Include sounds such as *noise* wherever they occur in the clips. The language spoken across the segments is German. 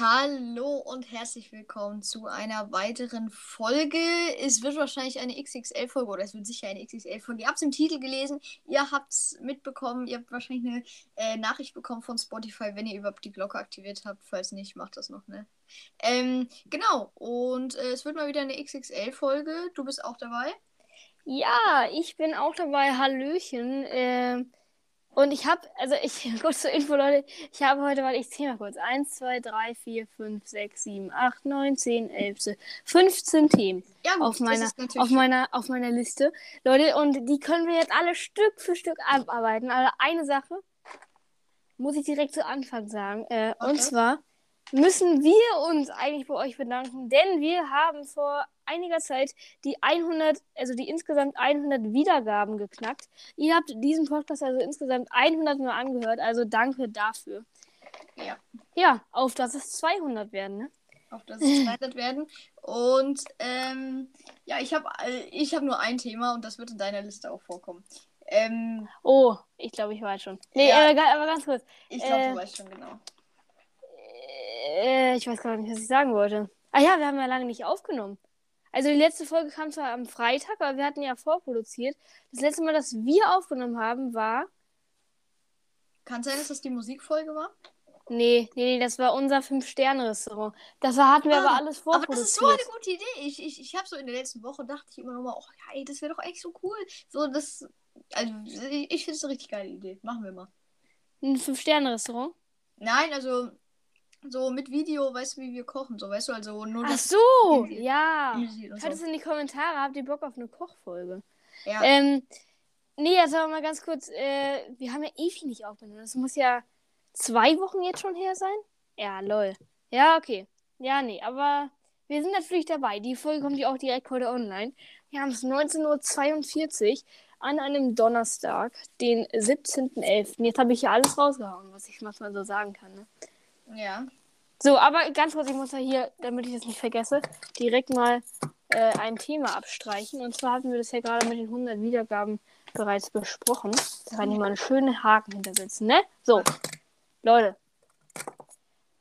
Hallo und herzlich willkommen zu einer weiteren Folge. Es wird wahrscheinlich eine XXL-Folge oder es wird sicher eine XXL-Folge. Ihr habt es im Titel gelesen, ihr habt es mitbekommen, ihr habt wahrscheinlich eine äh, Nachricht bekommen von Spotify, wenn ihr überhaupt die Glocke aktiviert habt. Falls nicht, macht das noch, ne? Ähm, genau, und äh, es wird mal wieder eine XXL-Folge. Du bist auch dabei? Ja, ich bin auch dabei. Hallöchen. Äh, und ich habe, also ich, *laughs* kurz zur Info, Leute, ich habe heute, weil ich zähle mal kurz, 1, 2, 3, 4, 5, 6, 7, 8, 9, 10, 11, 15 Themen Ja, gut, auf, meiner, auf, meiner, auf meiner Liste. Leute, und die können wir jetzt alle Stück für Stück abarbeiten. Aber eine Sache muss ich direkt zu Anfang sagen. Äh, Okay. Und zwar müssen wir uns eigentlich bei euch bedanken, denn wir haben vor einiger Zeit die 100, also die insgesamt 100 Wiedergaben geknackt. Ihr habt diesen Podcast also insgesamt 100 Mal angehört, also danke dafür. Ja. Ja, auf dass es 200 werden, ne? auf das es 200 werden. Und ähm, ja, ich habe ich hab nur ein Thema und das wird in deiner Liste auch vorkommen. Ähm, Oh, ich glaube, ich weiß schon. Nee, Ja. äh, aber ganz kurz. ich glaube, Äh, du weißt schon genau. Äh, ich weiß gar nicht, was ich sagen wollte. Ah ja, wir haben ja lange nicht aufgenommen. Also die letzte Folge kam zwar am Freitag, aber wir hatten ja vorproduziert. Das letzte Mal, dass wir aufgenommen haben, war. Kann sein, dass das die Musikfolge war? Nee, nee, nee, das war unser Fünf-Sterne-Restaurant. Das hatten wir Ah, aber alles Aber das ist so eine vorproduziert. gute Idee. Ich, ich, ich habe so in der letzten Woche dachte ich immer noch mal, oh ja, ey, das wäre doch echt so cool. So, das. Also, ich, ich finde es eine richtig geile Idee. Machen wir mal. Ein Fünf-Sterne-Restaurant. Nein, also so mit Video, weißt du, wie wir kochen, so, weißt du, also nur Ach so, Easy. ja. Schreibt es in die Kommentare, habt ihr Bock auf eine Kochfolge? Ja, Ähm, nee, also mal ganz kurz, äh, wir haben ja ewig nicht aufgenommen. Das muss ja zwei Wochen jetzt schon her sein? Ja, lol. Ja, okay. Ja, nee, aber wir sind natürlich dabei. Die Folge kommt ja auch direkt heute online. Wir haben es 19.42 Uhr an einem Donnerstag, den 17.11. Jetzt habe ich hier alles rausgehauen, was ich manchmal so sagen kann. Ne? Ja. So, aber ganz kurz, ich muss ja hier, damit ich das nicht vergesse, direkt mal äh, ein Thema abstreichen. Und zwar hatten wir das ja gerade mit den 100 Wiedergaben bereits besprochen. Da kann ich mal einen schönen Haken hintersetzen, ne? So, Leute.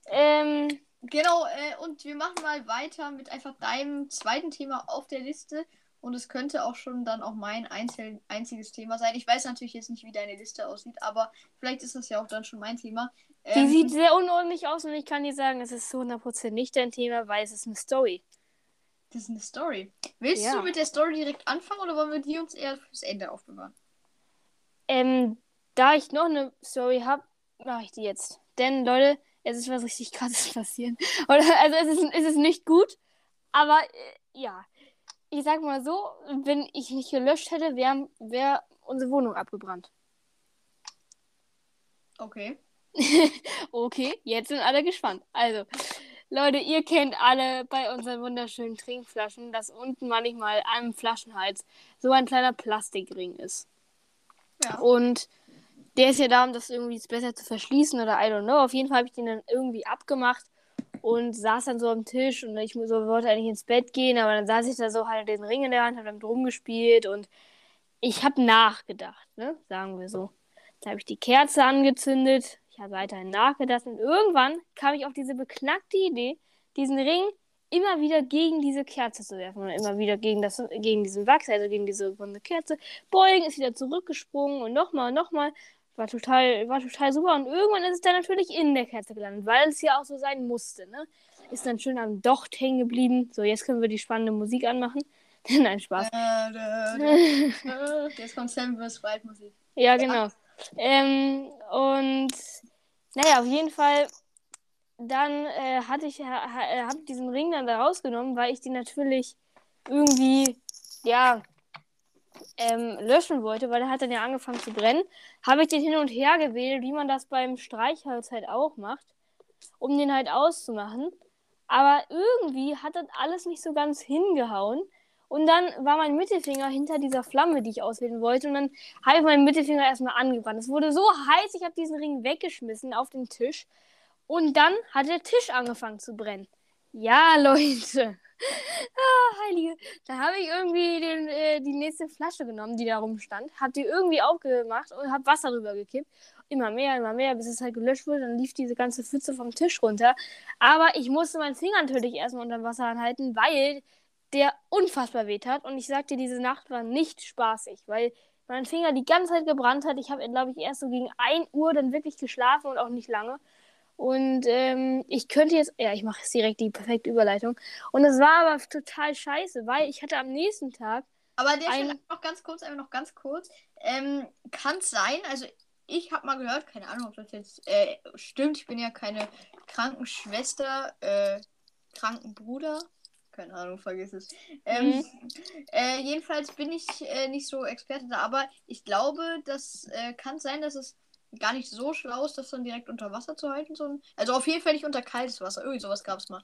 Ähm, Genau, äh, und wir machen mal weiter mit einfach deinem zweiten Thema auf der Liste. Und es könnte auch schon dann auch mein einzel einziges Thema sein. Ich weiß natürlich jetzt nicht, wie deine Liste aussieht, aber vielleicht ist das ja auch dann schon mein Thema. Die Ähm, sieht sehr unordentlich aus und ich kann dir sagen, es ist zu 100% nicht dein Thema, weil es ist eine Story. das ist eine Story. Willst Ja. du mit der Story direkt anfangen oder wollen wir die uns eher fürs Ende aufbewahren? Ähm, da ich noch eine Story habe, mache ich die jetzt. Denn, Leute, es ist was richtig krasses *laughs* passiert. Oder, also es ist, es ist nicht gut, aber äh, ja. Ich sag mal so, wenn ich nicht gelöscht hätte, wäre wär unsere Wohnung abgebrannt. Okay. *laughs* Okay, jetzt sind alle gespannt. Also, Leute, ihr kennt alle bei unseren wunderschönen Trinkflaschen, dass unten manchmal am Flaschenhals so ein kleiner Plastikring ist. Ja. Und der ist ja da, um das irgendwie besser zu verschließen oder I don't know. Auf jeden Fall habe ich den dann irgendwie abgemacht und saß dann so am Tisch und ich so, wollte eigentlich ins Bett gehen, aber dann saß ich da so halt den Ring in der Hand, habe damit rumgespielt und ich habe nachgedacht, ne? Sagen wir so. Da habe ich die Kerze angezündet, ich habe weiterhin nachgedacht und irgendwann kam ich auf diese beknackte Idee, diesen Ring immer wieder gegen diese Kerze zu werfen und immer wieder gegen, das, gegen diesen Wachs, also gegen diese runde Kerze. Beugen ist wieder zurückgesprungen und nochmal und nochmal. War total, war total super. Und irgendwann ist es dann natürlich in der Kerze gelandet, weil es ja auch so sein musste. Ne? Ist dann schön am Docht hängen geblieben. So, jetzt können wir die spannende Musik anmachen. *laughs* Nein, Spaß. Äh, da, da, da. *laughs* Jetzt kommt Sam vs. Wild Musik. Ja, genau. Ähm, und naja, auf jeden Fall, dann äh, hatte ich, ha, äh, hab diesen Ring dann da rausgenommen, weil ich den natürlich irgendwie, ja, ähm, löschen wollte, weil er hat dann ja angefangen zu brennen. Habe ich den hin und her gewählt, wie man das beim Streichholz halt auch macht, um den halt auszumachen. Aber irgendwie hat das alles nicht so ganz hingehauen. Und dann war mein Mittelfinger hinter dieser Flamme, die ich auswählen wollte. Und dann habe ich meinen Mittelfinger erstmal angebrannt. Es wurde so heiß, ich habe diesen Ring weggeschmissen auf den Tisch. Und dann hat der Tisch angefangen zu brennen. Ja, *laughs* Leute. Ah, Heilige. Da habe ich irgendwie den, äh, die nächste Flasche genommen, die da rumstand, habe die irgendwie aufgemacht und habe Wasser drüber gekippt. immer mehr, immer mehr, bis es halt gelöscht wurde. Dann lief diese ganze Pfütze vom Tisch runter. Aber ich musste meinen Finger natürlich erstmal unter Wasser anhalten, weil der unfassbar weht hat. Und ich sagte, diese Nacht war nicht spaßig, weil mein Finger die ganze Zeit gebrannt hat. Ich habe, glaube ich, erst so gegen 1 Uhr dann wirklich geschlafen und auch nicht lange. Und ähm, ich könnte jetzt, ja, ich mache jetzt direkt die perfekte Überleitung. Und es war aber total scheiße, weil ich hatte am nächsten Tag. Aber der ein... noch ganz kurz, einfach noch ganz kurz. Ähm, Kann es sein, also ich habe mal gehört, keine Ahnung, ob das jetzt äh, stimmt, ich bin ja keine Krankenschwester, äh, Krankenbruder, keine Ahnung, vergiss es. Ähm, mhm. äh, jedenfalls bin ich äh, nicht so Experte da, aber ich glaube, das äh, kann sein, dass es gar nicht so schlau ist, das dann direkt unter Wasser zu halten. So also auf jeden Fall nicht unter kaltes Wasser. Irgendwie sowas gab es mal.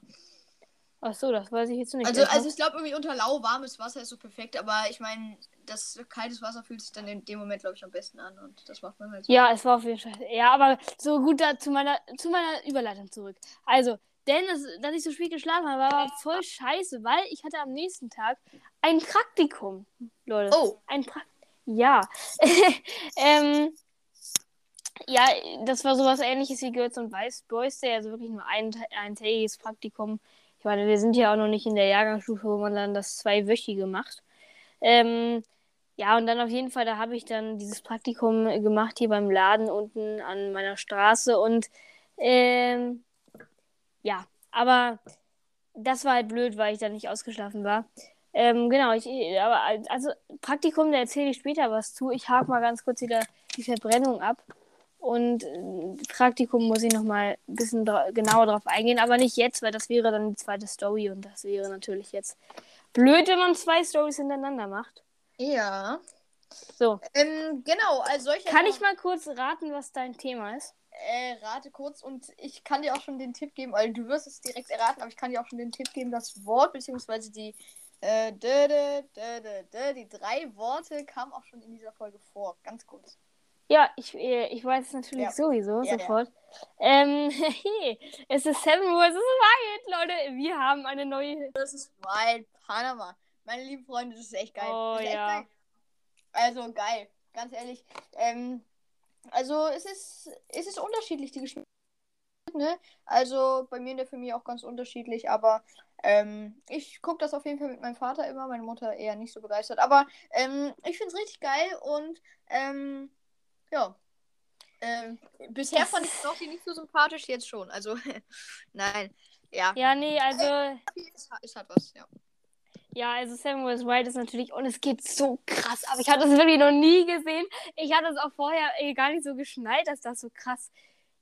Ach so, das weiß ich jetzt nicht. Also, also ich glaube, irgendwie unter lauwarmes Wasser ist so perfekt, aber ich meine, das kaltes Wasser fühlt sich dann in dem Moment, glaube ich, am besten an und das macht man halt so. Ja, es war auf jeden Fall. Ja, aber so gut da zu meiner, zu meiner Überleitung zurück. Also, denn es, dass ich so spät geschlafen habe, war voll scheiße, weil ich hatte am nächsten Tag ein Praktikum. Leute. Oh. Ein Praktikum. Ja. *laughs* ähm, ja, das war sowas ähnliches wie Girls und Weiß Boys Day, also wirklich nur ein eintägiges Praktikum. Ich meine, wir sind ja auch noch nicht in der Jahrgangsstufe, wo man dann das zweiwöchige macht. Ähm, ja, und dann auf jeden Fall, da habe ich dann dieses Praktikum gemacht hier beim Laden unten an meiner Straße und ähm, ja, aber das war halt blöd, weil ich da nicht ausgeschlafen war. Ähm, genau, ich, aber also Praktikum, da erzähle ich später was zu. Ich hake mal ganz kurz wieder die Verbrennung ab. Und äh, Praktikum muss ich nochmal ein bisschen genauer drauf eingehen, aber nicht jetzt, weil das wäre dann die zweite Story und das wäre natürlich jetzt blöd, wenn man zwei Stories hintereinander macht. Ja. So. Ähm, genau, als solcher. Kann ich mal kurz raten, was dein Thema ist? Äh, rate kurz und ich kann dir auch schon den Tipp geben, weil du wirst es direkt erraten, aber ich kann dir auch schon den Tipp geben, das Wort bzw. die äh, dö, dö, dö, die drei Worte kamen auch schon in dieser Folge vor. Ganz kurz. Ja, ich, äh, ich weiß es natürlich ja. sowieso ja, sofort. Ja. Ähm, *laughs* hey, es ist Seven vs. Wild, Leute. Wir haben eine neue. Das ist Wild, Panama. Meine lieben Freunde, das ist echt geil. Oh echt ja. Geil. Also geil, ganz ehrlich. Ähm, also es ist, es ist unterschiedlich, die Geschmack. Ne? Also bei mir in der Familie auch ganz unterschiedlich, aber ähm, ich gucke das auf jeden Fall mit meinem Vater immer, meine Mutter eher nicht so begeistert. Aber ähm, ich finde es richtig geil und ähm, ja. Ähm, bisher fand ich Snoopy nicht so sympathisch, jetzt schon. Also, *laughs* nein. Ja. Ja, nee, also. Es hat, es hat was, ja. Ja, also Samuel White ist natürlich, und es geht so krass ab. Ich hatte das wirklich noch nie gesehen. Ich hatte es auch vorher gar nicht so geschnallt, dass das so krass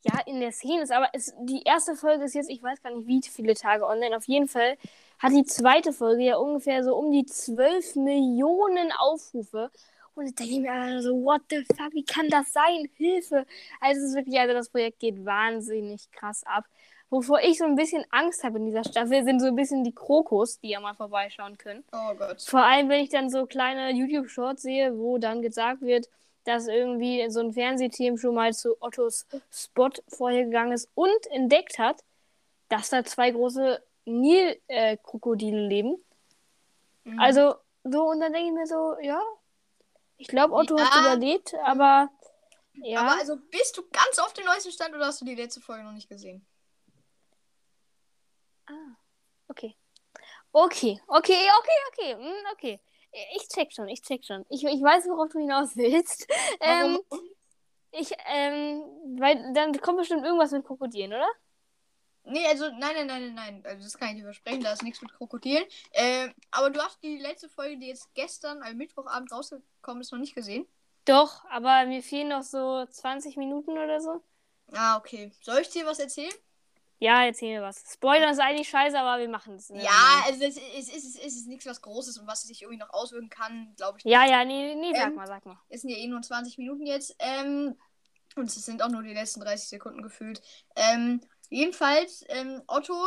ja, in der Szene ist. Aber es, die erste Folge ist jetzt, ich weiß gar nicht, wie viele Tage online. Auf jeden Fall hat die zweite Folge ja ungefähr so um die 12 Millionen Aufrufe. Und ich denke mir so, what the fuck, wie kann das sein? Hilfe! Also es ist wirklich, also das Projekt geht wahnsinnig krass ab. Wovor ich so ein bisschen Angst habe in dieser Staffel, sind so ein bisschen die Krokos, die ja mal vorbeischauen können. Oh Gott. Vor allem, wenn ich dann so kleine YouTube-Shorts sehe, wo dann gesagt wird, dass irgendwie so ein Fernsehteam schon mal zu Ottos Spot vorhergegangen ist und entdeckt hat, dass da zwei große Nilkrokodile leben. Mhm. Also, so, und dann denke ich mir so, ja, ich glaube, Otto ja. hat überlebt, aber. Ja. Aber also bist du ganz auf dem neuesten Stand oder hast du die letzte Folge noch nicht gesehen? Ah, okay. Okay, okay, okay, okay, hm, okay. Ich check schon, ich check schon. Ich, ich weiß, worauf du hinaus willst. *laughs* Ähm, ich, ähm, weil dann kommt bestimmt irgendwas mit Krokodilen, oder? Nee, also nein, nein, nein, nein, Also das kann ich nicht versprechen, da ist nichts mit Krokodilen. Äh, aber du hast die letzte Folge, die jetzt gestern, am Mittwochabend rausgekommen ist, noch nicht gesehen? Doch, aber mir fehlen noch so 20 Minuten oder so. Ah, okay. Soll ich dir was erzählen? Ja, erzähl mir was. Spoiler ist eigentlich scheiße, aber wir machen es. Ne? Ja, also es ist, es, ist, es ist nichts was Großes und was sich irgendwie noch auswirken kann, glaube ich. Nicht. Ja, ja, nee, nee, sag ähm, mal, sag mal. Es sind ja eh nur 20 Minuten jetzt. Ähm, und es sind auch nur die letzten 30 Sekunden gefühlt. Ähm, Jedenfalls, ähm, Otto,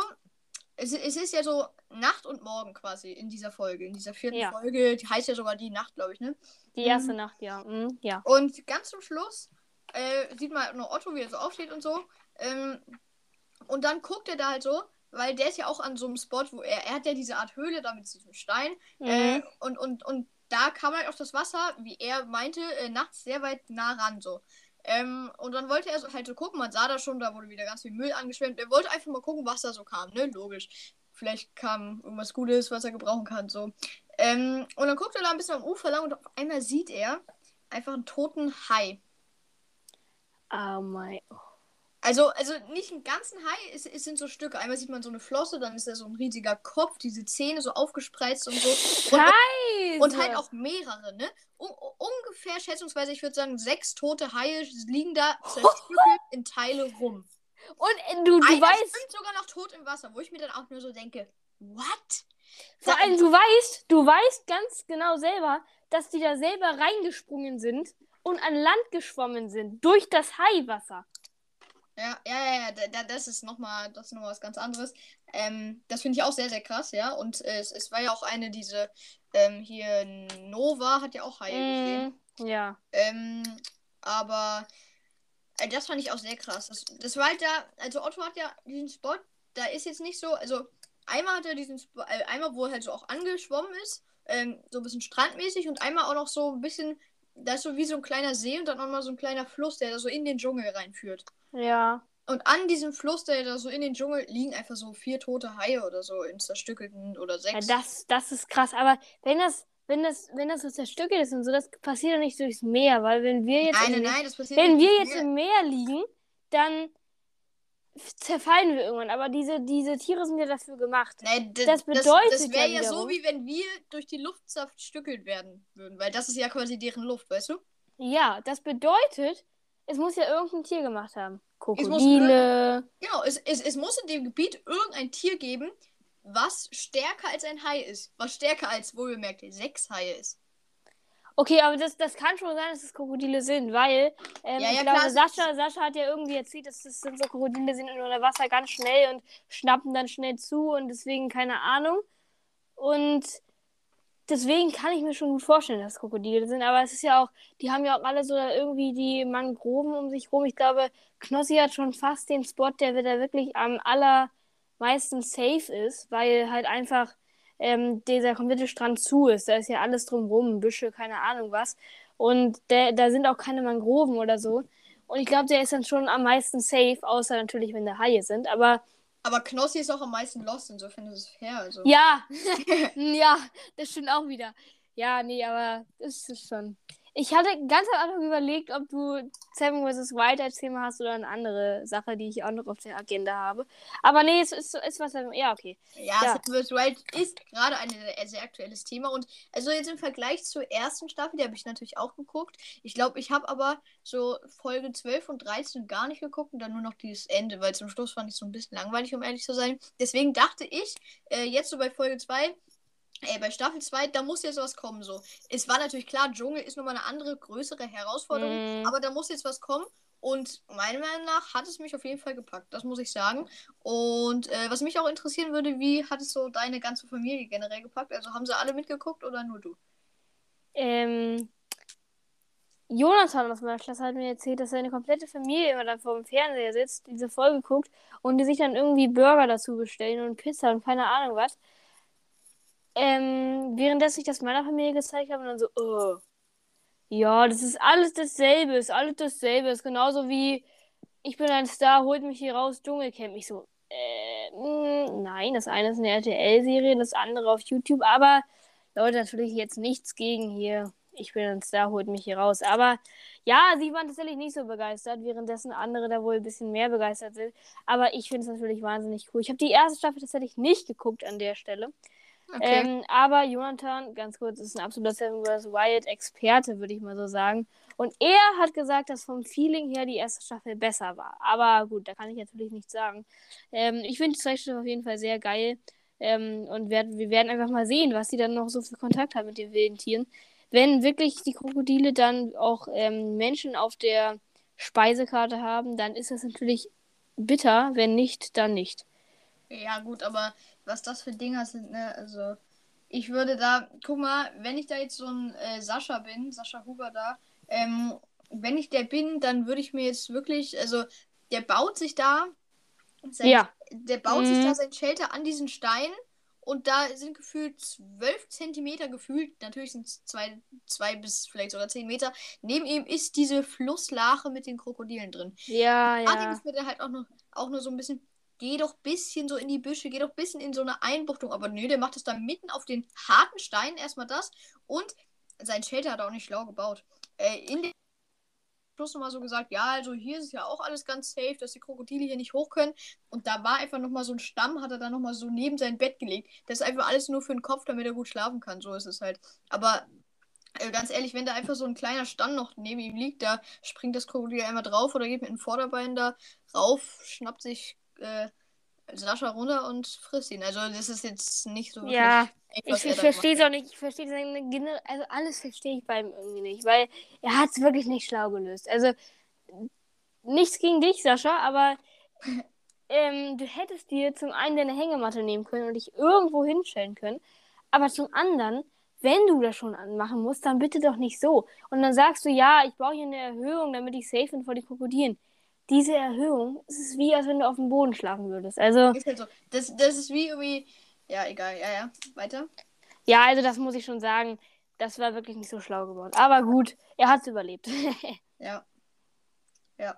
es, es ist ja so Nacht und Morgen quasi in dieser Folge, in dieser vierten ja. Folge. Die heißt ja sogar die Nacht, glaube ich, ne? Die erste mhm. Nacht, ja. Mhm, ja. Und ganz zum Schluss äh, sieht man nur Otto, wie er so aufsteht und so. Ähm, und dann guckt er da halt so, weil der ist ja auch an so einem Spot, wo er, er hat ja diese Art Höhle da mit diesem Stein. Mhm. Äh, und, und, und da kam halt auf das Wasser, wie er meinte, äh, nachts sehr weit nah ran so. Ähm, und dann wollte er so, halt so gucken, man sah da schon, da wurde wieder ganz viel Müll angeschwemmt. Er wollte einfach mal gucken, was da so kam, ne? Logisch. Vielleicht kam irgendwas Gutes, was er gebrauchen kann, so. Ähm, und dann guckt er da ein bisschen am Ufer lang und auf einmal sieht er einfach einen toten Hai. Oh mein. Also, also nicht einen ganzen Hai, es, es sind so Stücke. Einmal sieht man so eine Flosse, dann ist da so ein riesiger Kopf, diese Zähne so aufgespreizt und so. Und, Scheiße! und halt auch mehrere, ne? Un ungefähr schätzungsweise, ich würde sagen, sechs tote Haie liegen da zerstückelt in Teile rum. Und äh, du, du Einer weißt, schwimmt sogar noch tot im Wasser, wo ich mir dann auch nur so denke, what? vor allem, du weißt, du weißt ganz genau selber, dass die da selber reingesprungen sind und an Land geschwommen sind durch das Haiwasser. Ja, ja, ja, ja, da, da, das ist nochmal, das ist noch mal was ganz anderes. Ähm, das finde ich auch sehr, sehr krass, ja. Und äh, es, es war ja auch eine, diese, ähm, hier, Nova hat ja auch Haie gesehen. Mm, ja. Ähm, aber äh, das fand ich auch sehr krass. Das, das war halt da, also Otto hat ja diesen Spot, da ist jetzt nicht so, also einmal hat er diesen Spot, äh, einmal, wo er halt so auch angeschwommen ist, ähm, so ein bisschen strandmäßig und einmal auch noch so ein bisschen, da ist so wie so ein kleiner See und dann auch mal so ein kleiner Fluss, der da so in den Dschungel reinführt. Ja. Und an diesem Fluss, der da so in den Dschungel liegen einfach so vier tote Haie oder so in zerstückelten oder ja sechs. das, das ist krass. Aber wenn das, wenn das, wenn das so zerstückelt ist und so, das passiert doch nicht durchs Meer, weil wenn wir jetzt, nein, im, nein, das wenn wir Das jetzt Meer- im Meer liegen, dann zerfallen wir irgendwann. Aber diese, diese Tiere sind ja dafür gemacht. Nein, Das das, bedeutet das wäre ja ja so, wie wenn wir durch die Luft zerstückelt werden würden, weil das ist ja quasi deren Luft, weißt du? Ja, das bedeutet, es muss ja irgendein Tier gemacht haben. muss Krokodile. Genau, es, es, es muss in dem Gebiet irgendein Tier geben, was stärker als ein Hai ist. Was stärker als, wohlbemerkt, sechs Haie ist. Okay, aber das, das kann schon sein, dass es Krokodile sind, weil ähm, Ja, ja, ich klar, glaube, es Sascha, Sascha hat ja irgendwie erzählt, dass das sind so Krokodile sind unter Wasser ganz schnell und schnappen dann schnell zu und deswegen keine Ahnung. Und deswegen kann ich mir schon gut vorstellen, dass Krokodile sind. Aber es ist ja auch, die haben ja auch alle so irgendwie die Mangroven um sich rum. Ich glaube, Knossi hat schon fast den Spot, der da wirklich am allermeisten safe ist, weil halt einfach ähm, dieser komplette Strand zu ist. Da ist ja alles drumrum, Büsche, keine Ahnung was. Und der, da sind auch keine Mangroven oder so. Und ich glaube, der ist dann schon am meisten safe, außer natürlich, wenn da Haie sind. Aber Aber Knossi ist auch am meisten lost, insofern ist es fair. Also. ja, *laughs* ja, das stimmt auch wieder. Ja, nee, aber das ist schon. Ich hatte ganz am Anfang überlegt, ob du Seven vs. Wild als Thema hast oder eine andere Sache, die ich auch noch auf der Agenda habe. Aber nee, es ist, ist was. Ja, okay. Ja, Ja. Seven vs. Wild ist gerade ein sehr- aktuelles Thema. Und also jetzt im Vergleich zur ersten Staffel, die habe ich natürlich auch geguckt. Ich glaube, ich habe aber so Folge 12 und 13 gar nicht geguckt und dann nur noch dieses Ende, weil zum Schluss fand ich so ein bisschen langweilig, um ehrlich zu sein. Deswegen dachte ich, äh, jetzt so bei Folge 2, Ey, bei Staffel 2, da muss jetzt was kommen. So. Es war natürlich klar, Dschungel ist nochmal eine andere, größere Herausforderung, Mm. aber da muss jetzt was kommen. Und meiner Meinung nach hat es mich auf jeden Fall gepackt, das muss ich sagen. Und äh, was mich auch interessieren würde, wie hat es so deine ganze Familie generell gepackt? Also haben sie alle mitgeguckt oder nur du? Ähm, Jonathan aus meiner Klasse hat mir erzählt, dass seine komplette Familie immer dann vor dem Fernseher sitzt, diese Folge guckt und die sich dann irgendwie Burger dazu bestellen und Pizza und keine Ahnung was. Ähm, währenddessen ich das meiner Familie gezeigt habe und dann so, oh. Ja, das ist alles dasselbe, ist alles dasselbe. Ist genauso wie ich bin ein Star, holt mich hier raus, Dschungelcamp. Ich so, äh, mh, nein, das eine ist eine RTL-Serie, das andere auf YouTube, aber Leute, natürlich jetzt nichts gegen hier. Ich bin ein Star, holt mich hier raus. Aber ja, sie waren tatsächlich nicht so begeistert, währenddessen andere da wohl ein bisschen mehr begeistert sind. Aber ich finde es natürlich wahnsinnig cool. Ich habe die erste Staffel tatsächlich nicht geguckt an der Stelle. Okay. Ähm, aber Jonathan, ganz kurz, ist ein absoluter Seven vs. Wild Experte, würde ich mal so sagen. Und er hat gesagt, dass vom Feeling her die erste Staffel besser war. Aber gut, da kann ich natürlich nichts sagen. Ähm, ich finde die zweite Staffel auf jeden Fall sehr geil. Ähm, und werd, wir werden einfach mal sehen, was sie dann noch so für Kontakt haben mit den wilden Tieren. Wenn wirklich die Krokodile dann auch ähm, Menschen auf der Speisekarte haben, dann ist das natürlich bitter. Wenn nicht, dann nicht. Ja, gut, aber was das für Dinger sind, ne? Also, ich würde da, guck mal, wenn ich da jetzt so ein äh, Sascha bin, Sascha Huber da, ähm, wenn ich der bin, dann würde ich mir jetzt wirklich, also, der baut sich da, sein, Ja. der baut sich Mhm. da sein Shelter an diesen Stein und da sind gefühlt 12 Zentimeter gefühlt, natürlich sind es zwei, zwei bis vielleicht sogar 10 Meter. Neben ihm ist diese Flusslache mit den Krokodilen drin. Ja, ja. ist mir dann halt auch nur, auch nur so ein bisschen, geh doch ein bisschen so in die Büsche, geh doch ein bisschen in so eine Einbuchtung. Aber nö, der macht das dann mitten auf den harten Stein erstmal das. Und sein Shelter hat er auch nicht schlau gebaut. Äh, in den Schluss nochmal so gesagt, ja, also hier ist ja auch alles ganz safe, dass die Krokodile hier nicht hoch können. Und da war einfach nochmal so ein Stamm, hat er dann nochmal so neben sein Bett gelegt. Das ist einfach alles nur für den Kopf, damit er gut schlafen kann. So ist es halt. Aber äh, ganz ehrlich, wenn da einfach so ein kleiner Stamm noch neben ihm liegt, da springt das Krokodil einmal drauf oder geht mit dem Vorderbein da rauf, schnappt sich äh, Sascha runter und frisst ihn. Also das ist jetzt nicht so Ja, Ich, ich verstehe es auch nicht. Ich verstehe seine Gene- also alles verstehe ich bei ihm irgendwie nicht, weil er hat es wirklich nicht schlau gelöst. Also nichts gegen dich, Sascha, aber *laughs* ähm, du hättest dir zum einen deine Hängematte nehmen können und dich irgendwo hinstellen können, aber zum anderen, wenn du das schon anmachen musst, dann bitte doch nicht so. Und dann sagst du, ja, ich brauche hier eine Erhöhung, damit ich safe bin vor den Krokodilen. Diese Erhöhung, es ist wie, als wenn du auf dem Boden schlafen würdest. Also, Ist halt so. Das, das ist wie irgendwie. Ja, egal. Ja, ja. Weiter. Ja, also das muss ich schon sagen. Das war wirklich nicht so schlau geworden. Aber gut, er hat es überlebt. *laughs* Ja. Ja.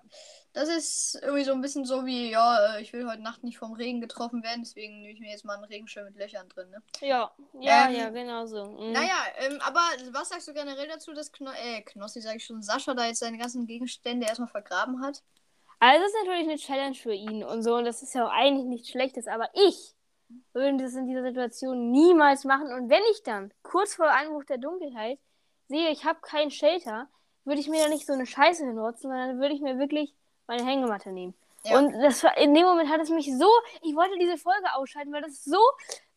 Das ist irgendwie so ein bisschen so wie, ja, äh, ich will heute Nacht nicht vom Regen getroffen werden, deswegen nehme ich mir jetzt mal einen Regenschirm mit Löchern drin, ne? ja, ja, Ähm, ja, genau so. Mhm. Naja, ähm, aber was sagst du generell dazu, dass Kno äh, Knossi, sage ich schon, Sascha da jetzt seine ganzen Gegenstände erstmal vergraben hat? Also das ist natürlich eine Challenge für ihn und so. Und das ist ja auch eigentlich nichts Schlechtes. Aber ich würde das in dieser Situation niemals machen. Und wenn ich dann kurz vor Einbruch der Dunkelheit sehe, ich habe keinen Shelter, würde ich mir da nicht so eine Scheiße hinrotzen, sondern würde ich mir wirklich meine Hängematte nehmen. Ja. Und das war, in dem Moment hat es mich so, ich wollte diese Folge ausschalten, weil das so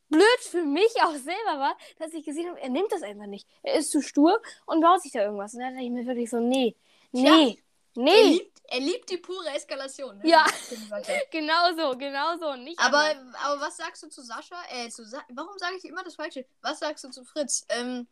blöd für mich auch selber war, dass ich gesehen habe, er nimmt das einfach nicht. Er ist zu stur und baut sich da irgendwas. Und dann dachte ich mir wirklich so, nee, nee, Er nee. Er liebt die pure Eskalation, ne? Ja. *laughs* Genau so, genau so. Nicht Aber, anders. aber was sagst du zu Sascha? Äh, zu Sa Warum sage ich immer das Falsche? Was sagst du zu Fritz? Ähm,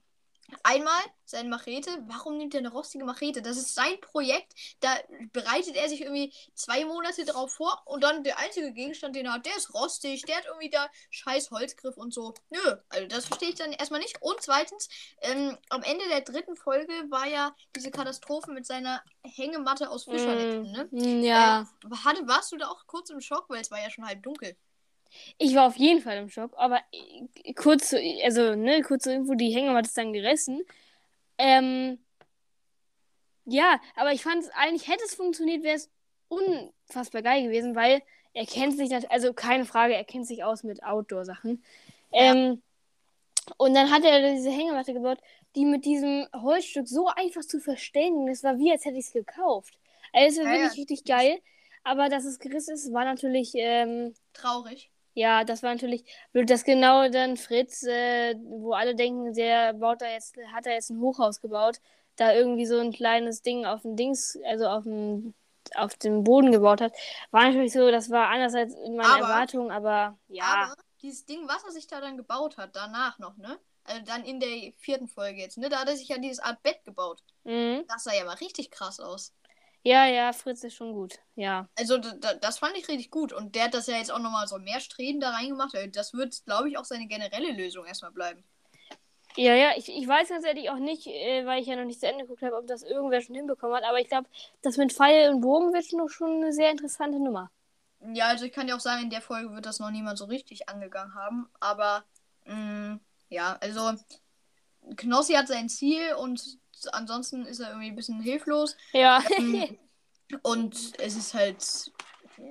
einmal seine Machete. Warum nimmt er eine rostige Machete? Das ist sein Projekt. Da bereitet er sich irgendwie zwei Monate drauf vor und dann der einzige Gegenstand, den er hat, der ist rostig. Der hat irgendwie da scheiß Holzgriff und so. Nö, also das verstehe ich dann erstmal nicht. Und zweitens, ähm, am Ende der dritten Folge war ja diese Katastrophe mit seiner Hängematte aus Fischernetzen, ne? Mm, Ja. Äh, hatte, warst du da auch kurz im Schock, weil es war ja schon halb dunkel. Ich war auf jeden Fall im Schock, aber äh, kurz, also, ne, kurz Info, die Hängematte ist dann gerissen. Ähm, ja, aber ich fand es eigentlich, hätte es funktioniert, wäre es unfassbar geil gewesen, weil er kennt sich, also keine Frage, er kennt sich aus mit Outdoor-Sachen. Ähm, und dann hat er diese Hängematte gebaut, die mit diesem Holzstück so einfach zu verstellen, es war wie, als hätte ich es gekauft. Also, es war Ja, ja. wirklich richtig geil. Aber dass es gerissen ist, war natürlich, ähm, Traurig. Ja, das war natürlich blöd, dass genau dann Fritz, äh, wo alle denken, der baut da jetzt, hat da jetzt ein Hochhaus gebaut, da irgendwie so ein kleines Ding auf dem Dings, also auf dem, auf dem Boden gebaut hat. War natürlich so, das war anders als in meiner Aber- Erwartung, aber ja. Aber dieses Ding, was er sich da dann gebaut hat, danach noch, ne? Also dann in der vierten Folge jetzt, ne? Da hat er sich ja dieses Art Bett gebaut. Mhm. Das sah ja mal richtig krass aus. Ja, ja, Fritz ist schon gut. Ja. Also das fand ich richtig gut. Und der hat das ja jetzt auch nochmal so mehr Streben da reingemacht. Das wird, glaube ich, auch seine generelle Lösung erstmal bleiben. Ja, ja, ich, ich weiß ganz ehrlich auch nicht, äh, weil ich ja noch nicht zu Ende geguckt habe, ob das irgendwer schon hinbekommen hat, aber ich glaube, das mit Pfeil und Bogen wird noch schon eine sehr interessante Nummer. Ja, also ich kann dir auch sagen, in der Folge wird das noch niemand so richtig angegangen haben. Aber mh, ja, also Knossi hat sein Ziel und ansonsten ist er irgendwie ein bisschen hilflos. Ja. Ähm, *laughs* und es ist halt,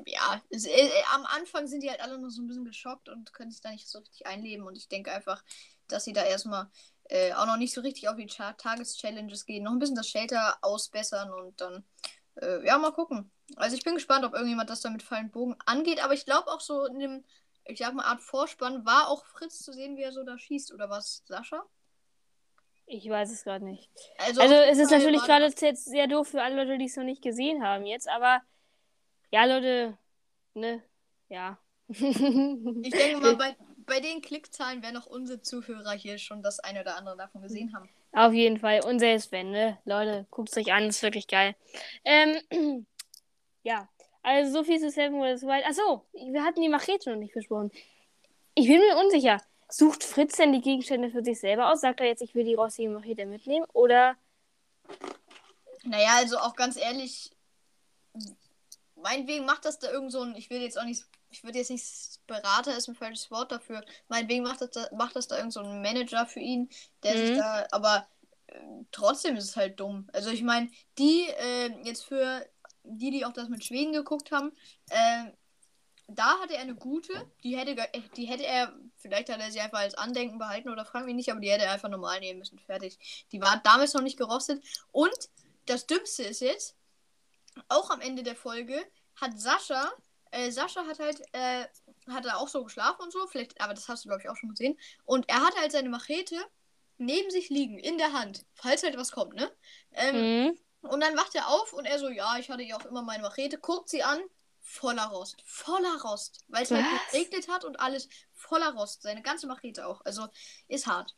ja, es, äh, am Anfang sind die halt alle noch so ein bisschen geschockt und können sich da nicht so richtig einleben. Und ich denke einfach, dass sie da erstmal äh, auch noch nicht so richtig auf die Cha- Tageschallenges gehen, noch ein bisschen das Shelter ausbessern und dann, äh, ja, mal gucken. Also ich bin gespannt, ob irgendjemand das da mit Fallen Bogen angeht, aber ich glaube auch so in dem, ich sag mal, Art Vorspann war auch Fritz zu sehen, wie er so da schießt, oder was, Sascha? Ich weiß es gerade nicht. Also, Also es ist natürlich gerade jetzt sehr doof für alle Leute, die es noch nicht gesehen haben jetzt, aber ja, Leute, ne, ja. *laughs* Ich denke mal, bei, bei den Klickzahlen werden auch unsere Zuhörer hier schon das eine oder andere davon gesehen haben. Auf jeden Fall. Und selbst wenn, ne? Leute, guckt es euch an, ist wirklich geil. Ähm, *clears throat* ja. Also so viel zu Seven Worlds Wild. Achso, wir hatten die Machete noch nicht besprochen. Ich bin mir unsicher. Sucht Fritz denn die Gegenstände für sich selber aus? Sagt er jetzt, ich will die rostige Machete mitnehmen? Oder. Naja, also auch ganz ehrlich, meinetwegen macht das da irgend so ein, ich will jetzt auch nicht, ich würde jetzt nicht Berater ist ein falsches Wort dafür. Meinetwegen macht das da, macht das da irgend so ein Manager für ihn, der mhm. sich da, aber äh, trotzdem ist es halt dumm. Also ich meine, die äh, jetzt für die, die auch das mit Schweden geguckt haben, äh, da hatte er eine gute, die hätte, die hätte er, vielleicht hat er sie einfach als Andenken behalten oder fragen wir nicht, aber die hätte er einfach normal nehmen müssen. Fertig. Die war damals noch nicht gerostet. Und das Dümmste ist jetzt, auch am Ende der Folge hat Sascha, äh, Sascha hat halt, äh, hat er auch so geschlafen und so, vielleicht, aber das hast du glaube ich auch schon gesehen. Und er hat halt seine Machete neben sich liegen, in der Hand, falls halt was kommt, ne? Ähm, mhm. Und dann wacht er auf und er so, ja, ich hatte ja auch immer meine Machete, guckt sie an, voller Rost, voller Rost, weil es halt geregnet hat und alles voller Rost, seine ganze Machete auch, also ist hart.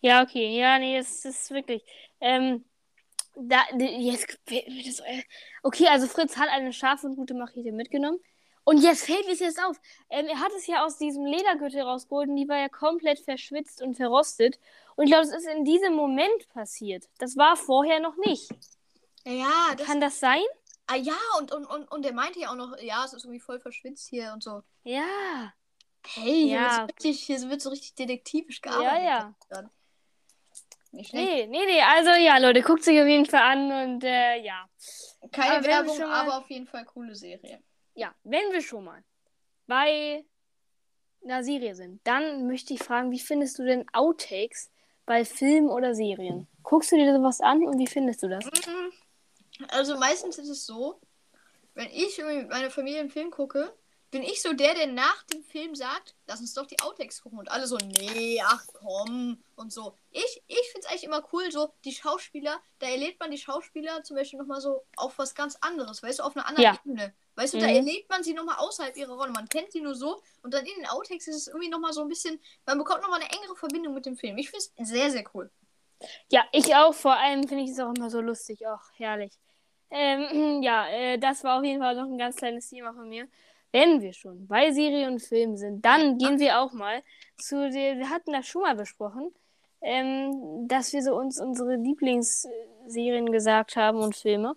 Ja, okay, ja, nee, das ist wirklich. Ähm, da, jetzt, äh, okay, also Fritz hat eine scharfe und gute Machete mitgenommen. Und jetzt fällt mir es jetzt auf. Ähm, er hat es ja aus diesem Ledergürtel rausgeholt und die war ja komplett verschwitzt und verrostet. Und ich glaube, das ist in diesem Moment passiert. Das war vorher noch nicht. Ja, das Kann das sein? Ah ja, und, und, und, und der meinte ja auch noch, ja, es ist irgendwie voll verschwitzt hier und so. Ja. Hey, hier, ja. Wird, so richtig, hier wird so richtig detektivisch gearbeitet. Ja, ja. Nicht nee, nee, nee, also ja, Leute, guckt sich auf jeden Fall an und äh, ja. Keine aber Werbung, mal... aber auf jeden Fall coole Serie. Ja, wenn wir schon mal bei einer Serie sind, dann möchte ich fragen, wie findest du denn Outtakes bei Filmen oder Serien? Guckst du dir sowas an und wie findest du das? Mhm. Also meistens ist es so, wenn ich mit meiner Familie einen Film gucke, bin ich so der, der nach dem Film sagt, lass uns doch die Outtakes gucken. Und alle so, nee, ach komm. Und so. Ich, ich finde es eigentlich immer cool, so die Schauspieler, da erlebt man die Schauspieler zum Beispiel nochmal so auf was ganz anderes, weißt du, auf einer anderen ja. Ebene. Weißt du, mhm. da erlebt man sie nochmal außerhalb ihrer Rolle. Man kennt sie nur so und dann in den Outtakes ist es irgendwie nochmal so ein bisschen, man bekommt nochmal eine engere Verbindung mit dem Film. Ich finde es sehr, sehr cool. Ja, ich auch. Vor allem finde ich es auch immer so lustig. Auch herrlich. Ähm, *clears throat* ja, äh, das war auf jeden Fall noch ein ganz kleines Thema von mir wenn wir schon bei Serien und Filmen sind, dann gehen wir auch mal zu den, wir hatten das schon mal besprochen, ähm, dass wir so uns unsere Lieblingsserien gesagt haben und Filme.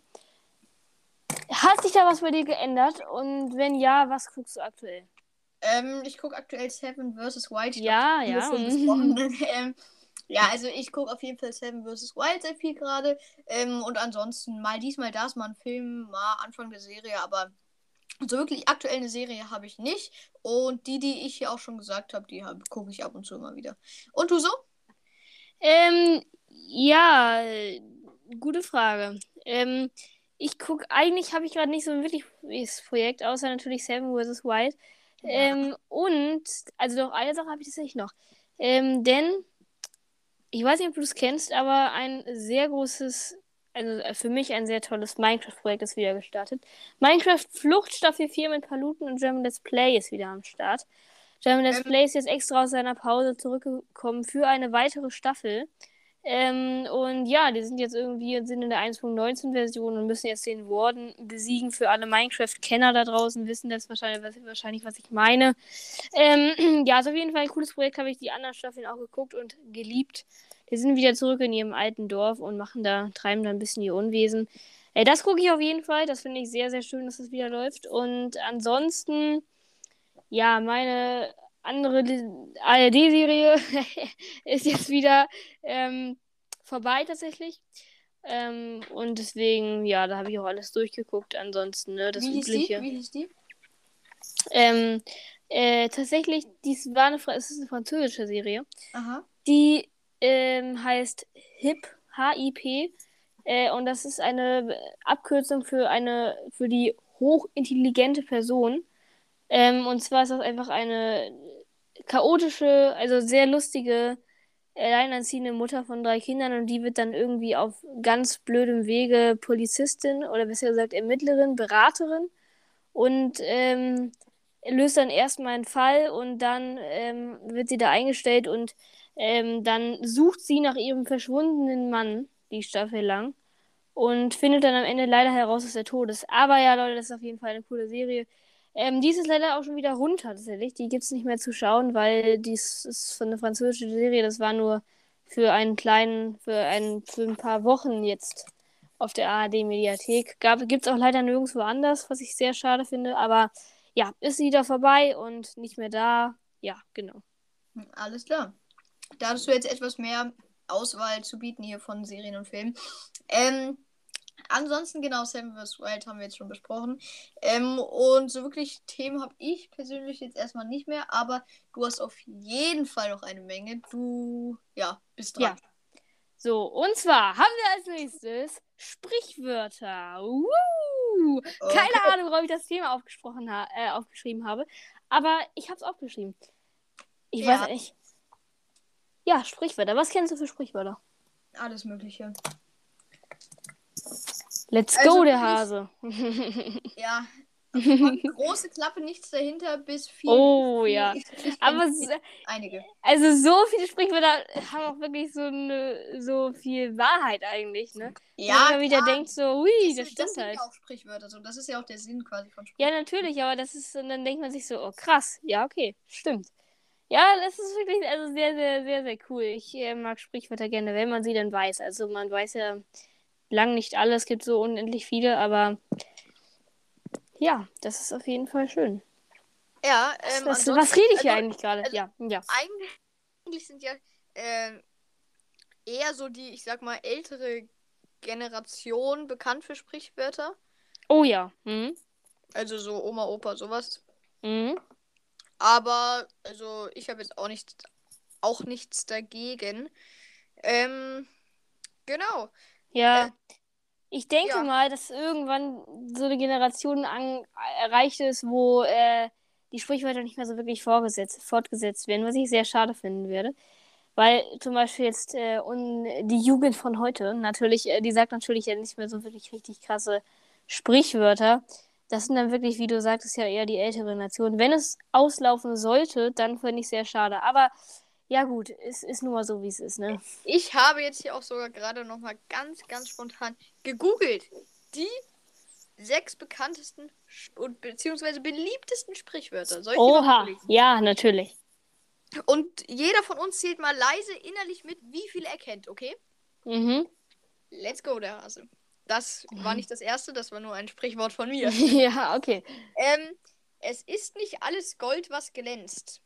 Hat sich da was bei dir geändert? Und wenn ja, was guckst du aktuell? Ähm, ich gucke aktuell Seven vs. White. Ich ja, glaub, ja. *laughs* ähm, ja, also ich gucke auf jeden Fall Seven vs. Wild sehr viel gerade. Ähm, und ansonsten mal diesmal das, mal ein Film, mal Anfang der Serie, aber so wirklich aktuell eine Serie habe ich nicht. Und die, die ich hier auch schon gesagt habe, die gucke ich ab und zu immer wieder. Und du so? Ähm, ja, gute Frage. Ähm, ich gucke, eigentlich habe ich gerade nicht so ein wirkliches Projekt, außer natürlich Seven vs. Wild. Ja. Ähm, und, also doch, eine Sache habe ich tatsächlich noch. Ähm, denn, ich weiß nicht, ob du es kennst, aber ein sehr großes also äh, für mich ein sehr tolles Minecraft-Projekt ist wieder gestartet. Minecraft Flucht Staffel 4 mit Paluten und German Let's Play ist wieder am Start. German Let's ähm, Play ist jetzt extra aus seiner Pause zurückgekommen für eine weitere Staffel. Ähm, und ja, die sind jetzt irgendwie sind in der 1.19-Version und müssen jetzt den Warden besiegen. Für alle Minecraft-Kenner da draußen wissen das wahrscheinlich, was, wahrscheinlich, was ich meine. Ähm, *clears throat* ja, ist auf jeden Fall ein cooles Projekt. Habe ich die anderen Staffeln auch geguckt und geliebt. Die sind wieder zurück in ihrem alten Dorf und machen da, treiben da ein bisschen ihr Unwesen. Äh, das gucke ich auf jeden Fall. Das finde ich sehr, sehr schön, dass es das wieder läuft. Und ansonsten, ja, meine andere ARD-Serie *laughs* ist jetzt wieder ähm, vorbei tatsächlich. Ähm, und deswegen, ja, da habe ich auch alles durchgeguckt. Ansonsten, ne, das Wie Übliche. Wie hieß die? Ähm, äh, tatsächlich, dies war eine, es ist eine französische Serie. Aha. Die ähm, heißt HIP, H-I-P. Äh, und das ist eine Abkürzung für eine, für die hochintelligente Person. Ähm, und zwar ist das einfach eine chaotische, also sehr lustige, alleinerziehende Mutter von drei Kindern und die wird dann irgendwie auf ganz blödem Wege Polizistin oder besser gesagt Ermittlerin, Beraterin und ähm, löst dann erstmal einen Fall und dann ähm, wird sie da eingestellt und ähm, dann sucht sie nach ihrem verschwundenen Mann die Staffel lang und findet dann am Ende leider heraus, dass er tot ist. Aber ja, Leute, das ist auf jeden Fall eine coole Serie. Ähm, die ist leider auch schon wieder runter, tatsächlich. Die gibt es nicht mehr zu schauen, weil dies ist von einer französischen Serie. Das war nur für einen kleinen, für ein, für ein paar Wochen jetzt auf der ARD-Mediathek. Gibt es auch leider nirgendwo anders, was ich sehr schade finde. Aber ja, ist wieder vorbei und nicht mehr da. Ja, genau. Alles klar. Da hattest du jetzt etwas mehr Auswahl zu bieten hier von Serien und Filmen. Ähm, ansonsten, genau, Seven vs. Wild haben wir jetzt schon besprochen. Ähm, und so wirklich Themen habe ich persönlich jetzt erstmal nicht mehr, aber du hast auf jeden Fall noch eine Menge. Du, ja, bist dran. Ja. So, und zwar haben wir als nächstes Sprichwörter. Woo! Okay. Keine Ahnung, warum ich das Thema aufgesprochen ha äh, aufgeschrieben habe, aber ich habe es aufgeschrieben. Ich ja. weiß nicht. Ja, Sprichwörter. Was kennst du für Sprichwörter? Alles Mögliche. Let's also go, der Hase. *laughs* ja. *laughs* große Klappe, nichts dahinter, bis viel. Oh viel, ja. *laughs* Aber einige. Also so viele Sprichwörter haben auch wirklich so eine, so viel Wahrheit eigentlich, ne? Ja. Wenn man wieder denkt so, ui, das, das stimmt das halt. Das sind ja auch Sprichwörter so. Das ist ja auch der Sinn quasi von Sprichwörtern. Ja, natürlich, aber das ist, und dann denkt man sich so, oh krass, ja, okay, stimmt. Ja, das ist wirklich also sehr, sehr, sehr, sehr cool. Ich äh, mag Sprichwörter gerne, wenn man sie dann weiß. Also man weiß ja lang nicht alles, es gibt so unendlich viele, aber ja, das ist auf jeden Fall schön. Ja, ähm, was, was rede ich hier also, eigentlich gerade? Also, ja, ja. Eigentlich, eigentlich sind ja äh, eher so die, ich sag mal, ältere Generation bekannt für Sprichwörter. Oh ja. Mhm. Also so Oma, Opa, sowas. Mhm. Aber, also, ich habe jetzt auch, nicht, auch nichts dagegen. Ähm, genau. Ja. Äh, ich denke ja. mal, dass irgendwann so eine Generation an, erreicht ist, wo äh, die Sprichwörter nicht mehr so wirklich fortgesetzt werden, was ich sehr schade finden werde. Weil zum Beispiel jetzt äh, die Jugend von heute natürlich, äh, die sagt natürlich ja nicht mehr so wirklich richtig krasse Sprichwörter das sind dann wirklich, wie du sagtest, ja eher die ältere Nation. Wenn es auslaufen sollte, dann finde ich sehr schade. Aber ja gut, es ist nur mal so, wie es ist, ne? Ich habe jetzt hier auch sogar gerade noch mal ganz, ganz spontan gegoogelt. Die sechs bekanntesten und beziehungsweise beliebtesten Sprichwörter. Soll ich Oha, ja, natürlich. Und jeder von uns zählt mal leise innerlich mit, wie viele er kennt, okay? Mhm. Let's go, der Hase. Das war nicht das erste, das war nur ein Sprichwort von mir. *laughs* ja, okay. Ähm, es ist nicht alles Gold, was glänzt.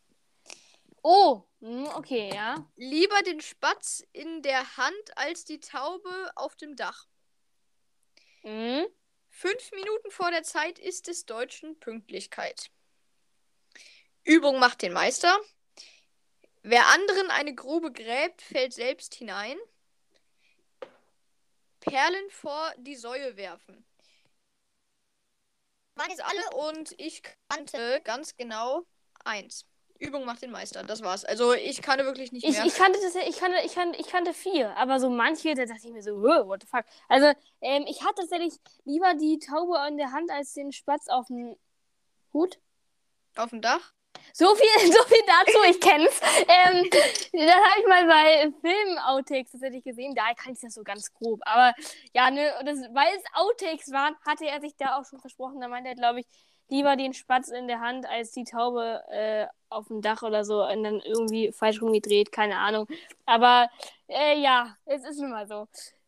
Oh, hm, okay, ja. Lieber den Spatz in der Hand als die Taube auf dem Dach. Mhm. Fünf Minuten vor der Zeit ist des Deutschen Pünktlichkeit. Übung macht den Meister. Wer anderen eine Grube gräbt, fällt selbst hinein. Perlen vor die Säue werfen. Waren jetzt alle und ich kannte ganz genau eins. Übung macht den Meister. Das war's. Also ich kannte wirklich nicht ich, mehr. Ich kannte das, ich kannte, ich kannte, ich kannte vier, aber so manche, da dachte ich mir so, what the fuck. Also ähm, ich hatte tatsächlich lieber die Taube in der Hand als den Spatz auf dem Hut. Auf dem Dach? So viel, *laughs* so viel dazu, ich kenn's. ähm, das habe ich mal bei Film-Outtakes tatsächlich gesehen. Da kann ich das so ganz grob. Aber ja, ne, das, weil es Outtakes waren, hatte er sich da auch schon versprochen. Da meinte er, glaube ich, lieber den Spatz in der Hand als die Taube äh, auf dem Dach oder so und dann irgendwie falsch rumgedreht, keine Ahnung. Aber äh, ja, es ist nun mal so.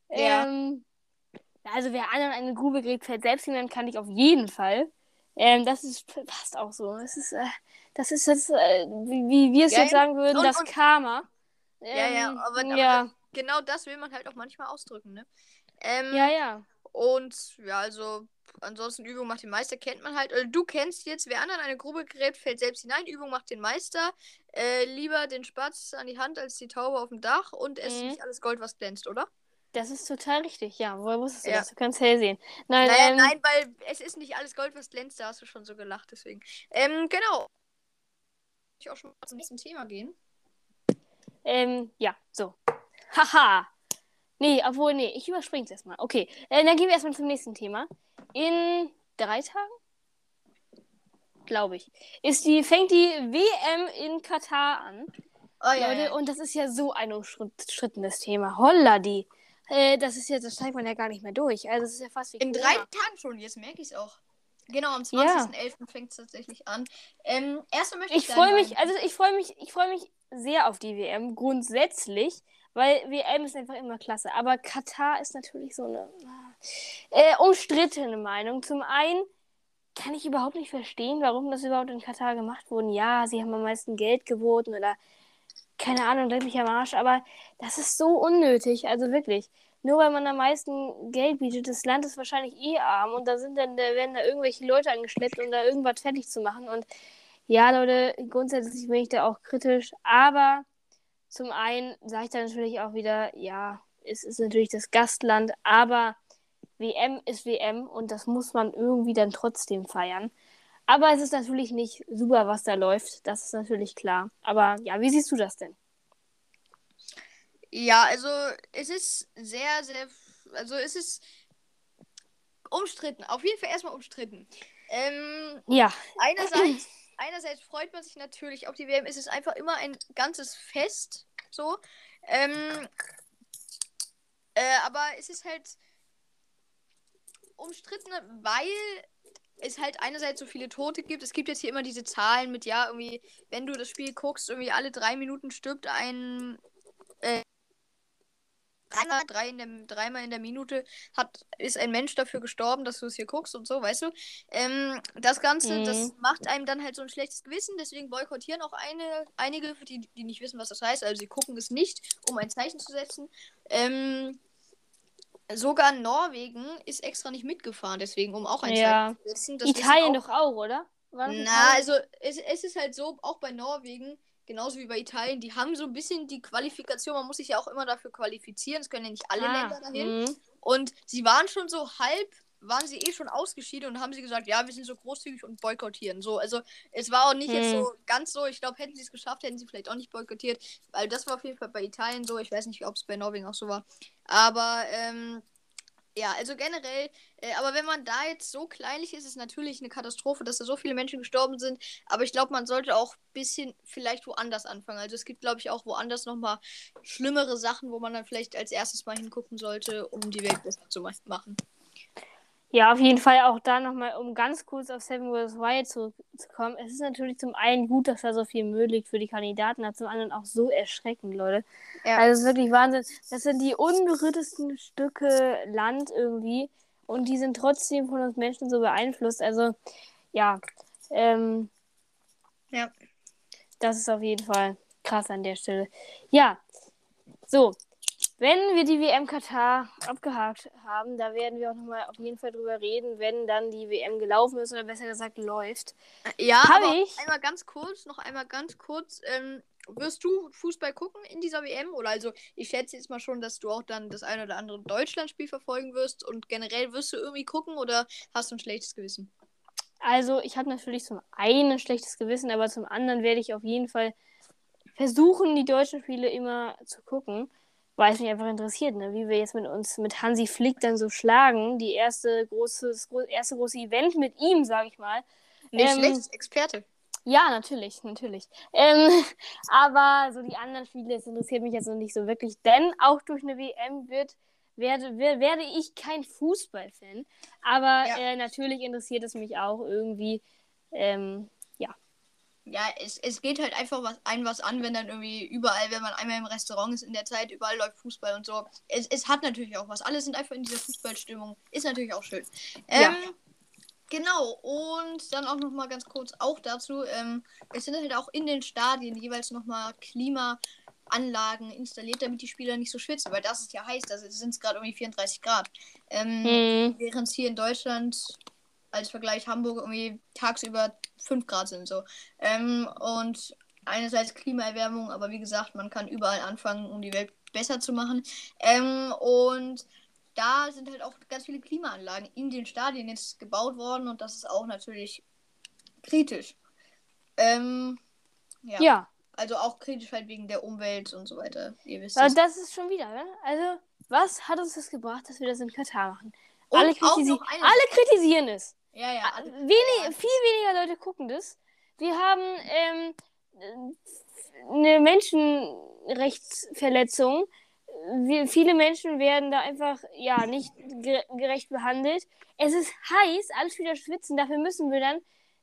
Ja. Ähm, also wer anderen eine Grube gräbt, fällt selbst hinein, kann ich auf jeden Fall. Ähm, das ist passt auch so. Es ist, äh, das ist jetzt, äh, wie, wie wir es ja, jetzt sagen würden, und, das und, Karma. Ähm, ja, ja, ähm, aber, aber ja. Das, genau das will man halt auch manchmal ausdrücken, ne? Ähm, ja, ja. Und ja, also ansonsten Übung macht den Meister, kennt man halt. Oder du kennst jetzt, wer anderen eine Grube gräbt, fällt selbst hinein. Übung macht den Meister. Äh, lieber den Spatz an die Hand als die Taube auf dem Dach. Und es mhm. ist nicht alles Gold, was glänzt, oder? Das ist total richtig, ja. Woher wusstest du ja. das? Du kannst hell sehen. Nein, naja, ähm, nein, weil es ist nicht alles Gold, was glänzt. Da hast du schon so gelacht, deswegen. Ähm, genau. Ich auch schon mal zum nächsten Thema gehen. Ähm, ja, so. Haha. Nee, obwohl, nee, ich überspringe es erstmal. Okay, äh, dann gehen wir erstmal zum nächsten Thema. In drei Tagen? Glaube ich. Ist die, fängt die WM in Katar an. Oh, ja, Leute, ja. und das ist ja so ein umstrittenes Thema. Holla die. Äh, das ist ja, das steigt man ja gar nicht mehr durch. Also es ist ja fast wie In drei Tagen schon, jetzt merke ich es auch. Genau, am 20.11. fängt es tatsächlich an. Ähm, erstmal möchte ich. Ich freue mich, also ich freue mich, ich freue mich sehr auf die WM, grundsätzlich, weil WM ist einfach immer klasse. Aber Katar ist natürlich so eine äh, umstrittene Meinung. Zum einen kann ich überhaupt nicht verstehen, warum das überhaupt in Katar gemacht wurde. Ja, sie haben am meisten Geld geboten oder keine Ahnung, leck mich am Arsch, aber das ist so unnötig, also wirklich. Nur weil man am meisten Geld bietet, das Land ist wahrscheinlich eh arm und da sind dann, da werden da irgendwelche Leute angeschleppt, um da irgendwas fertig zu machen. Und ja, Leute, grundsätzlich bin ich da auch kritisch, aber zum einen sage ich da natürlich auch wieder, ja, es ist natürlich das Gastland, aber WM ist WM und das muss man irgendwie dann trotzdem feiern. Aber es ist natürlich nicht super, was da läuft. Das ist natürlich klar. Aber ja, wie siehst du das denn? Ja, also es ist sehr, sehr. Also es ist umstritten. Auf jeden Fall erstmal umstritten. Ähm, ja. Einerseits, einerseits freut man sich natürlich auf die WM. Es ist einfach immer ein ganzes Fest. So. Ähm, äh, aber es ist halt umstritten, weil es halt einerseits so viele Tote gibt. Es gibt jetzt hier immer diese Zahlen mit, ja, irgendwie, wenn du das Spiel guckst, irgendwie alle drei Minuten stirbt ein. Dreimal, drei in der, dreimal in der Minute hat, ist ein Mensch dafür gestorben, dass du es hier guckst und so, weißt du? Ähm, das Ganze, mhm. das macht einem dann halt so ein schlechtes Gewissen, deswegen boykottieren auch eine, einige, die, die nicht wissen, was das heißt. Also sie gucken es nicht, um ein Zeichen zu setzen. Ähm, Sogar Norwegen ist extra nicht mitgefahren, deswegen, um auch ein ja. Zeichen zu setzen. Italien auch... doch auch, oder? Na, also es, es ist halt so, auch bei Norwegen, genauso wie bei Italien, die haben so ein bisschen die Qualifikation, man muss sich ja auch immer dafür qualifizieren, es können ja nicht alle ah, Länder dahin. Mh. Und sie waren schon so halb, waren sie eh schon ausgeschieden und haben sie gesagt, ja, wir sind so großzügig und boykottieren. So, also es war auch nicht hm. jetzt so ganz so, ich glaube, hätten sie es geschafft, hätten sie vielleicht auch nicht boykottiert, weil das war auf jeden Fall bei Italien so, ich weiß nicht, ob es bei Norwegen auch so war. Aber ähm, ja, also generell, äh, aber wenn man da jetzt so kleinlich ist, ist es natürlich eine Katastrophe, dass da so viele Menschen gestorben sind. Aber ich glaube, man sollte auch ein bisschen vielleicht woanders anfangen. Also es gibt, glaube ich, auch woanders nochmal schlimmere Sachen, wo man dann vielleicht als erstes mal hingucken sollte, um die Welt besser zu machen. Ja, auf jeden Fall auch da nochmal, um ganz kurz auf Seven vs. Wild zurückzukommen. Es ist natürlich zum einen gut, dass da so viel Müll liegt für die Kandidaten, aber zum anderen auch so erschreckend, Leute. Ja. Also es ist wirklich Wahnsinn. Das sind die unberührtesten Stücke Land irgendwie und die sind trotzdem von uns Menschen so beeinflusst. Also ja, ähm, ja. Das ist auf jeden Fall krass an der Stelle. Ja, so, wenn wir die WM Katar abgehakt haben, da werden wir auch nochmal auf jeden Fall drüber reden, wenn dann die WM gelaufen ist oder besser gesagt läuft. Ja, Hab aber ich... einmal ganz kurz, noch einmal ganz kurz. Ähm, wirst du Fußball gucken in dieser WM? Oder also, ich schätze jetzt mal schon, dass du auch dann das ein oder andere Deutschlandspiel verfolgen wirst und generell wirst du irgendwie gucken oder hast du ein schlechtes Gewissen? Also, ich habe natürlich zum einen ein schlechtes Gewissen, aber zum anderen werde ich auf jeden Fall versuchen, die deutschen Spiele immer zu gucken weil es mich einfach interessiert, ne? wie wir jetzt mit uns, mit Hansi Flick dann so schlagen. Die erste große, das erste große Event mit ihm, sage ich mal. Nicht ähm, schlecht, Experte. Ja, natürlich, natürlich. Ähm, *laughs* aber so die anderen Spiele, das interessiert mich jetzt noch nicht so wirklich, denn auch durch eine WM wird, werde, werde ich kein Fußballfan. Aber ja. äh, natürlich interessiert es mich auch irgendwie. Ähm, ja, es, es geht halt einfach was, ein was an, wenn dann irgendwie überall, wenn man einmal im Restaurant ist in der Zeit, überall läuft Fußball und so. Es, es hat natürlich auch was. Alle sind einfach in dieser Fußballstimmung. Ist natürlich auch schön. Ähm, ja. Genau, und dann auch nochmal ganz kurz auch dazu, ähm, es sind halt auch in den Stadien jeweils nochmal Klimaanlagen installiert, damit die Spieler nicht so schwitzen, weil das ist ja heiß, da sind es gerade irgendwie 34 Grad. Ähm, hm. Während es hier in Deutschland als Vergleich Hamburg irgendwie tagsüber 5 Grad sind. So. Ähm, und einerseits Klimaerwärmung, aber wie gesagt, man kann überall anfangen, um die Welt besser zu machen. Ähm, und da sind halt auch ganz viele Klimaanlagen in den Stadien jetzt gebaut worden und das ist auch natürlich kritisch. Ähm, ja. ja. Also auch kritisch halt wegen der Umwelt und so weiter. Ihr wisst es. Das ist schon wieder, ne? Also, was hat uns das gebracht, dass wir das in Katar machen? Alle, kritisi alle kritisieren es. Ja, ja. Also, wenig. Viel weniger Leute gucken das. Wir haben ähm, eine Menschenrechtsverletzung wir, viele Menschen werden da einfach ja nicht gerecht behandelt. Es ist heiß, alles wieder schwitzen. Dafür müssen wir dann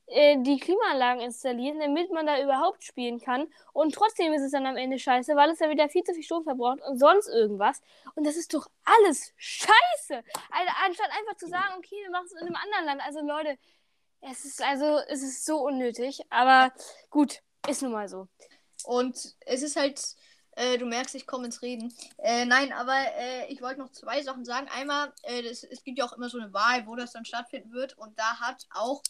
äh, die Klimaanlagen installieren, damit man da überhaupt spielen kann. Und trotzdem ist es dann am Ende scheiße, weil es dann wieder viel zu viel Strom verbraucht und sonst irgendwas. Und das ist doch alles scheiße. Also, anstatt einfach zu sagen, okay, wir machen es in einem anderen Land. Also Leute, es ist also, es ist so unnötig. Aber gut, ist nun mal so. Und es ist halt äh, du merkst, ich komme ins Reden. Äh, nein, aber äh, ich wollte noch zwei Sachen sagen. Einmal, äh, das, es gibt ja auch immer so eine Wahl, wo das dann stattfinden wird. Und da hat auch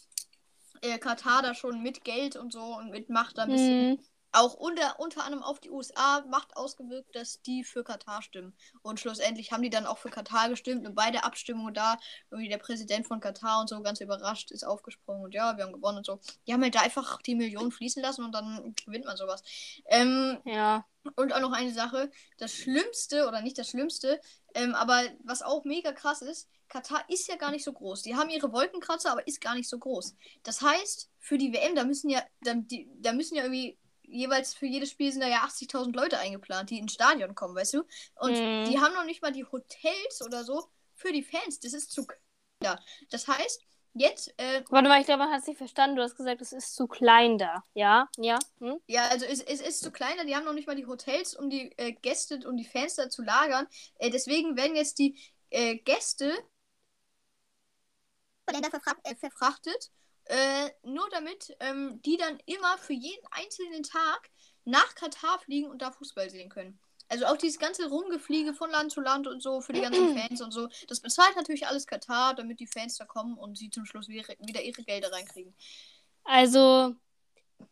äh, Katar da schon mit Geld und so und mit Macht da ein bisschen mhm auch unter, unter anderem auf die USA Macht ausgewirkt, dass die für Katar stimmen. Und schlussendlich haben die dann auch für Katar gestimmt und beide Abstimmungen da, irgendwie der Präsident von Katar und so ganz überrascht ist aufgesprungen und ja, wir haben gewonnen und so. Die haben halt da einfach die Millionen fließen lassen und dann gewinnt man sowas. Ähm, ja. Und auch noch eine Sache, das Schlimmste, oder nicht das Schlimmste, ähm, aber was auch mega krass ist, Katar ist ja gar nicht so groß. Die haben ihre Wolkenkratzer, aber ist gar nicht so groß. Das heißt, für die WM, da müssen ja, da, die, da müssen ja irgendwie jeweils für jedes Spiel sind da ja 80.000 Leute eingeplant, die ins Stadion kommen, weißt du? Und mhm. die haben noch nicht mal die Hotels oder so für die Fans. Das ist zu klein. Das heißt, jetzt. Äh, Warte mal, ich glaube, man hat es nicht verstanden. Du hast gesagt, es ist zu klein da. Ja? Ja? Hm? Ja, also es, es ist zu klein da. Die haben noch nicht mal die Hotels, um die äh, Gäste und die Fans da zu lagern. Äh, deswegen werden jetzt die äh, Gäste Länder äh, verfrachtet äh, nur damit ähm, die dann immer für jeden einzelnen Tag nach Katar fliegen und da Fußball sehen können. Also auch dieses ganze Rumgefliege von Land zu Land und so für die ganzen *clears throat* Fans und so. Das bezahlt natürlich alles Katar, damit die Fans da kommen und sie zum Schluss wieder, ihre Gelder reinkriegen. Also,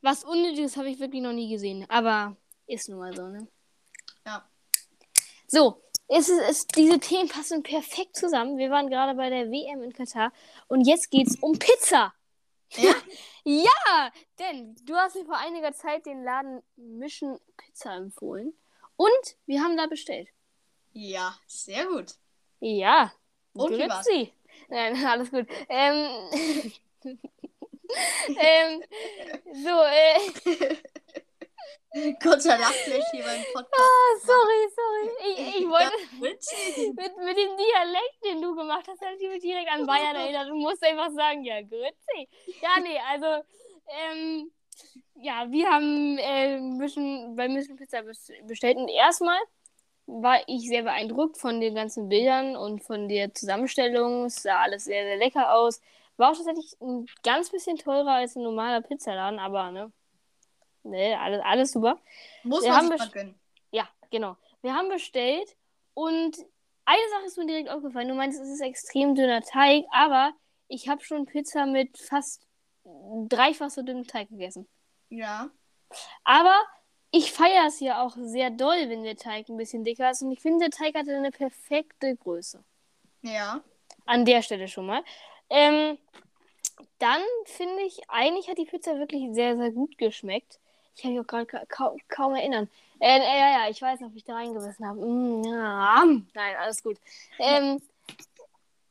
was Unnötiges habe ich wirklich noch nie gesehen. Aber ist nun mal so, ne? Ja. So, es ist, es, diese Themen passen perfekt zusammen. Wir waren gerade bei der WM in Katar und jetzt geht es um Pizza. Ja? *laughs* ja, denn du hast mir vor einiger Zeit den Laden Mission Pizza empfohlen. Und wir haben da bestellt. Ja, sehr gut. Ja. Und Grüezi. Nein, *laughs* alles gut. Ähm, *laughs* ähm, so, äh. *laughs* Kurzer Lachflash hier beim Podcast. Ah, sorry, sorry. Ich, ich wollte mit, mit dem Dialekt, den du gemacht hast, hat ich mich direkt an Bayern erinnert. Du musst einfach sagen, ja, grüezi. Ja, nee, also, ähm, ja, wir haben äh, Mission, bei Mission Pizza bestellt. Und erstmal war ich sehr beeindruckt von den ganzen Bildern und von der Zusammenstellung. Es sah alles sehr, sehr lecker aus. War auch tatsächlich ein ganz bisschen teurer als ein normaler Pizzaladen, aber ne, Nee, alles, alles super. Muss wir man sich gönnen. Ja, genau. Wir haben bestellt und eine Sache ist mir direkt aufgefallen. Du meinst, es ist extrem dünner Teig, aber ich habe schon Pizza mit fast dreifach so dünnem Teig gegessen. Ja. Aber ich feiere es ja auch sehr doll, wenn der Teig ein bisschen dicker ist. Und ich finde, der Teig hatte eine perfekte Größe. Ja. An der Stelle schon mal. Ähm, dann finde ich, eigentlich hat die Pizza wirklich sehr, sehr gut geschmeckt. Ich kann mich auch gerade kaum, kaum, erinnern. Äh, äh, ja, ja, ich weiß noch, wie ich da reingebissen habe. Mm, ja. Nein, alles gut. Ähm,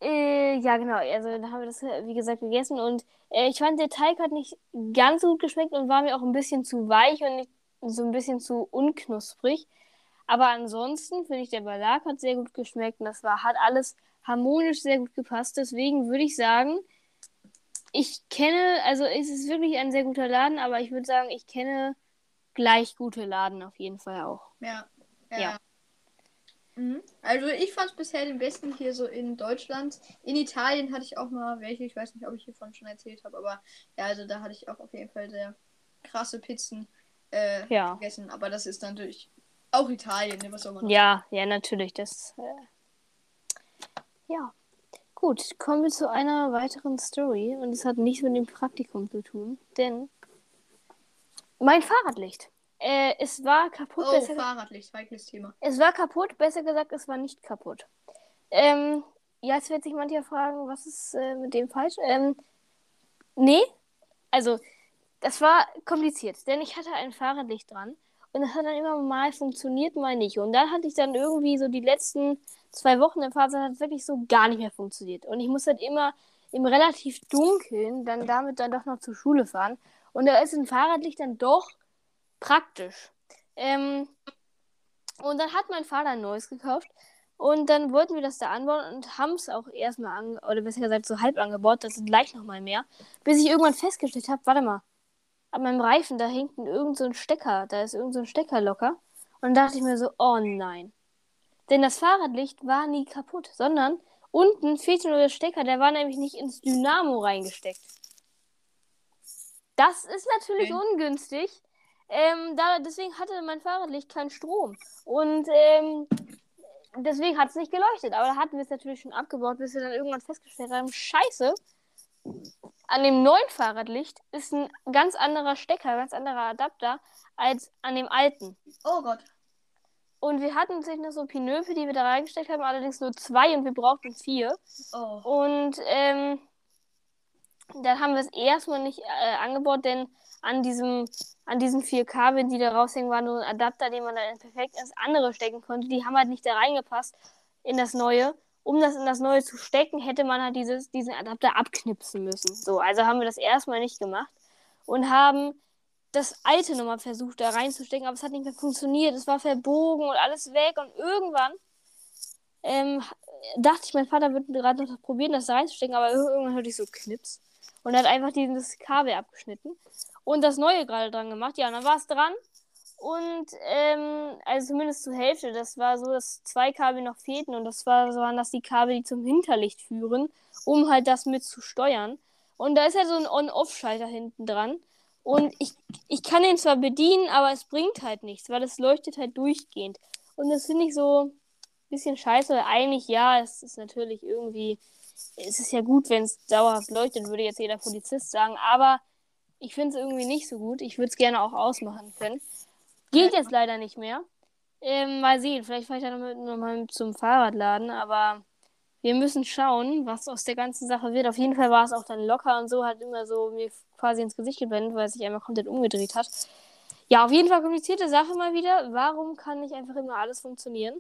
äh, ja, genau. Also, da haben wir das, wie gesagt, gegessen. Und äh, ich fand, der Teig hat nicht ganz so gut geschmeckt und war mir auch ein bisschen zu weich und nicht, so ein bisschen zu unknusprig. Aber ansonsten finde ich, der Belag hat sehr gut geschmeckt und das war, hat alles harmonisch sehr gut gepasst. Deswegen würde ich sagen, ich kenne, also es ist wirklich ein sehr guter Laden, aber ich würde sagen, ich kenne gleich gute Laden auf jeden Fall auch. Ja. Ja. ja. Mhm. Also ich fand es bisher den besten hier so in Deutschland. In Italien hatte ich auch mal welche, ich weiß nicht, ob ich hiervon schon erzählt habe, aber ja, also da hatte ich auch auf jeden Fall sehr krasse Pizzen äh, ja. gegessen. Aber das ist natürlich auch Italien, ne? was soll man Ja, sagen? ja, natürlich. Das äh, ja. Gut, kommen wir zu einer weiteren Story und es hat nichts mit dem Praktikum zu tun, denn mein Fahrradlicht. Äh, es war kaputt. Oh, Fahrradlicht, heikles Thema. Es war kaputt, besser gesagt, es war nicht kaputt. Ähm, ja, jetzt wird sich mancher fragen, was ist äh, mit dem falsch? Ähm, nee, also, das war kompliziert, denn ich hatte ein Fahrradlicht dran und das hat dann immer mal funktioniert, mal nicht. Und dann hatte ich dann irgendwie so die letzten zwei Wochen im Fahrzeug hat es wirklich so gar nicht mehr funktioniert. Und ich muss halt immer im relativ Dunkeln dann damit dann doch noch zur Schule fahren. Und da ist ein Fahrradlicht dann doch praktisch. Ähm, Und dann hat mein Vater ein neues gekauft. Und dann wollten wir das da anbauen und haben es auch erstmal oder besser gesagt so halb angebaut. Das sind gleich nochmal mehr. Bis ich irgendwann festgestellt habe, warte mal, an meinem Reifen, da hängt irgend so ein Stecker, da ist irgend so ein Stecker locker. Und dann dachte ich mir so, oh nein. Denn das Fahrradlicht war nie kaputt, sondern unten fehlte nur der Stecker, der war nämlich nicht ins Dynamo reingesteckt. Das ist natürlich okay. ungünstig. Ähm, da, deswegen hatte mein Fahrradlicht keinen Strom. Und ähm, deswegen hat es nicht geleuchtet. Aber da hatten wir es natürlich schon abgebaut, bis wir dann irgendwann festgestellt haben, scheiße, an dem neuen Fahrradlicht ist ein ganz anderer Stecker, ganz anderer Adapter als an dem alten. Oh Gott. Und wir hatten sich noch so Pinöpel, die wir da reingesteckt haben, allerdings nur zwei und wir brauchten vier. Oh. Und ähm, dann haben wir es erstmal nicht äh, angebaut, denn an diesem an diesen vier Kabeln, die da raushängen, war nur ein Adapter, den man dann perfekt ins andere stecken konnte. Die haben halt nicht da reingepasst in das neue. Um das in das neue zu stecken, hätte man halt dieses, diesen Adapter abknipsen müssen. So, also haben wir das erstmal nicht gemacht und haben das alte nochmal versucht, da reinzustecken, aber es hat nicht mehr funktioniert. Es war verbogen und alles weg und irgendwann ähm, dachte ich, mein Vater würde gerade noch probieren, das da reinzustecken, aber irgendwann hörte ich so Knips und hat einfach dieses Kabel abgeschnitten und das neue gerade dran gemacht. Ja, und dann war es dran. Und ähm, also zumindest zur Hälfte. Das war so, dass zwei Kabel noch fehlten und das war, waren das die Kabel, die zum Hinterlicht führen, um halt das mit zu steuern. Und da ist halt so ein On-Off-Schalter hinten dran. Und ich, ich kann den zwar bedienen, aber es bringt halt nichts, weil es leuchtet halt durchgehend. Und das finde ich so ein bisschen scheiße. Weil eigentlich, ja, es ist natürlich irgendwie, es ist ja gut, wenn es dauerhaft leuchtet, würde jetzt jeder Polizist sagen. Aber ich finde es irgendwie nicht so gut. Ich würde es gerne auch ausmachen können. Geht jetzt leider nicht mehr. Ähm, mal sehen, vielleicht fahre ich dann nochmal zum Fahrradladen, aber wir müssen schauen, was aus der ganzen Sache wird. Auf jeden Fall war es auch dann locker und so, hat immer so mir quasi ins Gesicht geblendet, weil es sich einmal komplett umgedreht hat. Ja, auf jeden Fall komplizierte Sache mal wieder. Warum kann nicht einfach immer alles funktionieren?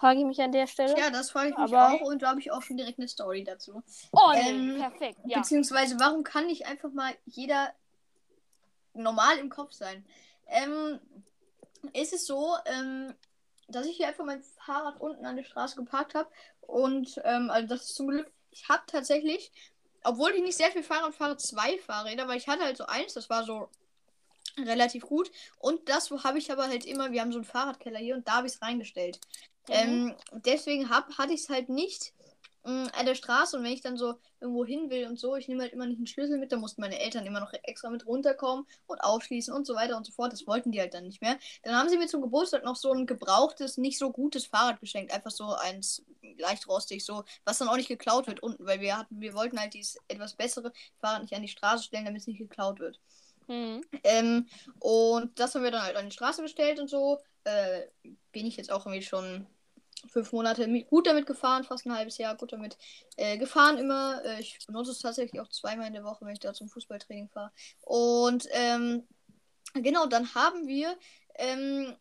Frage ich mich an der Stelle. Ja, das frage ich mich Aber... auch und da habe ich auch schon direkt eine Story dazu. Oh, nee, ähm, perfekt. Ja. Beziehungsweise, warum kann nicht einfach mal jeder normal im Kopf sein. Ähm, ist es so, ähm, dass ich hier einfach mein Fahrrad unten an der Straße geparkt habe. Und ähm, also das ist zum Glück, ich habe tatsächlich, obwohl ich nicht sehr viel Fahrrad fahre, zwei Fahrräder, weil ich hatte halt so eins, das war so relativ gut. Und das habe ich aber halt immer, wir haben so einen Fahrradkeller hier und da habe ich es reingestellt. Mhm. Ähm, deswegen hab, hatte ich es halt nicht mh, an der Straße und wenn ich dann so irgendwo hin will und so, ich nehme halt immer nicht einen Schlüssel mit, da mussten meine Eltern immer noch extra mit runterkommen und aufschließen und so weiter und so fort. Das wollten die halt dann nicht mehr. Dann haben sie mir zum Geburtstag noch so ein gebrauchtes, nicht so gutes Fahrrad geschenkt. Einfach so eins leicht rostig, so, was dann auch nicht geklaut wird unten, weil wir hatten, wir wollten halt dieses etwas bessere Fahrrad nicht an die Straße stellen, damit es nicht geklaut wird. Mhm. Ähm, und das haben wir dann halt an die Straße gestellt und so. Äh, bin ich jetzt auch irgendwie schon fünf Monate gut damit gefahren, fast ein halbes Jahr gut damit äh, gefahren immer. Äh, ich benutze es tatsächlich auch zweimal in der Woche, wenn ich da zum Fußballtraining fahre. Und ähm, genau, dann haben wir ähm,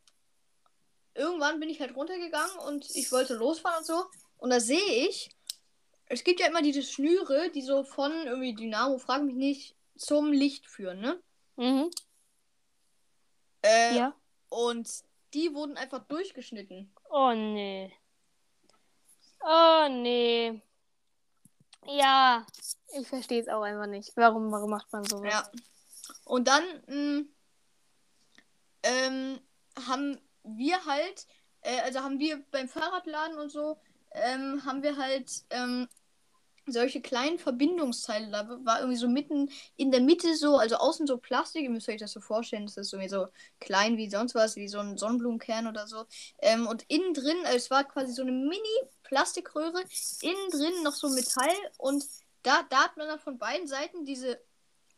irgendwann bin ich halt runtergegangen und ich wollte losfahren und so. Und da sehe ich, es gibt ja immer diese Schnüre, die so von irgendwie Dynamo, frag mich nicht, zum Licht führen, ne? Mhm. Äh, ja. Und die wurden einfach durchgeschnitten. Oh nee. Oh nee. Ja, ich verstehe es auch einfach nicht. Warum, warum macht man sowas? Ja. Und dann mh, mm, ähm, haben wir halt, äh, also haben wir beim Fahrradladen und so, ähm, haben wir halt ähm, solche kleinen Verbindungsteile. Da war irgendwie so mitten in der Mitte so, also außen so Plastik. Ihr müsst euch das so vorstellen, das ist irgendwie so klein wie sonst was, wie so ein Sonnenblumenkern oder so. Ähm, und innen drin, also es war quasi so eine Mini-Plastikröhre, innen drin noch so Metall und da, da hat man dann von beiden Seiten diese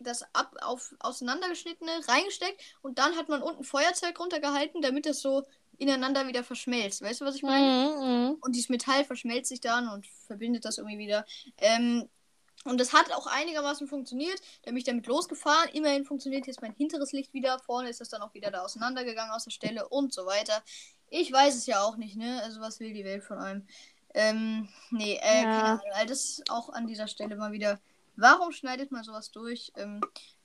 das ab auf auseinandergeschnittene reingesteckt und dann hat man unten Feuerzeug runtergehalten, damit es so ineinander wieder verschmelzt. Weißt du, was ich meine? Mhm, mhm, und dieses Metall verschmelzt sich dann und verbindet das irgendwie wieder. Ähm, und das hat auch einigermaßen funktioniert. Da bin ich damit losgefahren. Immerhin funktioniert jetzt mein hinteres Licht wieder. Vorne ist das dann auch wieder da auseinandergegangen aus der Stelle und so weiter. Ich weiß es ja auch nicht, ne? Also was will die Welt von einem? Ähm, nee, äh, ja. keine Ahnung. Also das ist auch an dieser Stelle mal wieder. Warum schneidet man sowas durch? Ähm,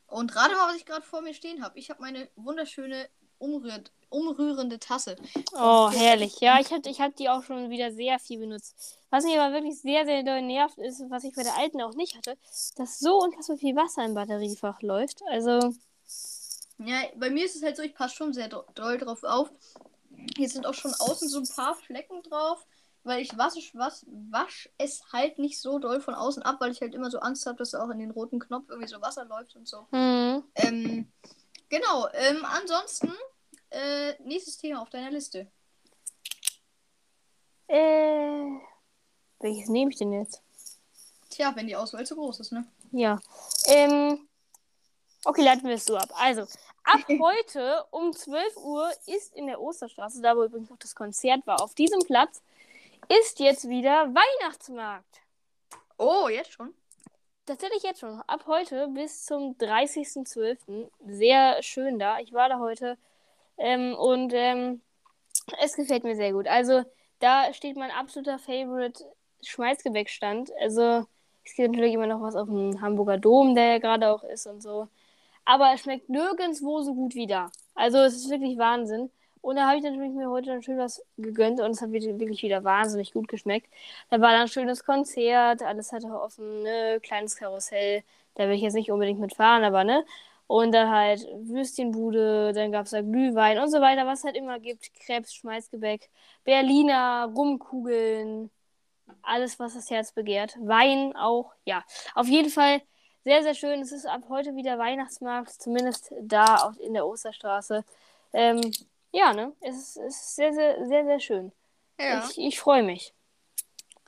und gerade mal, was ich gerade vor mir stehen habe. Ich habe meine wunderschöne umrührt, umrührende Tasse. Oh, herrlich. Ja, ich habe ich hab die auch schon wieder sehr viel benutzt. Was mich aber wirklich sehr, sehr doll nervt, ist, was ich bei der alten auch nicht hatte, dass so unfassbar viel Wasser im Batteriefach läuft. Also. Ja, bei mir ist es halt so, ich passe schon sehr doll drauf auf. Hier sind auch schon außen so ein paar Flecken drauf, weil ich wasche was, wasch es halt nicht so doll von außen ab, weil ich halt immer so Angst habe, dass auch in den roten Knopf irgendwie so Wasser läuft und so. Mhm. Ähm, genau, ähm, ansonsten, äh, nächstes Thema auf deiner Liste. Äh, welches nehme ich denn jetzt? Tja, wenn die Auswahl zu groß ist, ne? Ja. Ähm, okay, leiten wir es so ab. Also, ab *laughs* heute um 12 Uhr ist in der Osterstraße, da wo übrigens noch das Konzert war, auf diesem Platz, ist jetzt wieder Weihnachtsmarkt. Oh, jetzt schon? Tatsächlich jetzt schon. Ab heute bis zum 30.12. Sehr schön da. Ich war da heute ähm, und ähm, es gefällt mir sehr gut. Also, da steht mein absoluter Favorite Schmalzgebäckstand. Also, es gibt natürlich immer noch was auf dem Hamburger Dom, der ja gerade auch ist und so. Aber es schmeckt nirgendwo so gut wie da. Also, es ist wirklich Wahnsinn. Und da habe ich natürlich mir heute dann schön was gegönnt und es hat wirklich wieder wahnsinnig gut geschmeckt. Da war dann ein schönes Konzert, alles hatte offen, ne, kleines Karussell. Da will ich jetzt nicht unbedingt mitfahren, aber ne. Und dann halt Würstchenbude, dann gab es da Glühwein und so weiter, was es halt immer gibt. Krebs, Schmalzgebäck, Berliner, Rumkugeln, alles, was das Herz begehrt. Wein auch, ja. Auf jeden Fall sehr, sehr schön. Es ist ab heute wieder Weihnachtsmarkt, zumindest da in der Osterstraße. Ähm, ja, ne? Es ist, es ist sehr, sehr, sehr, sehr schön. Ja. Ich, ich freue mich.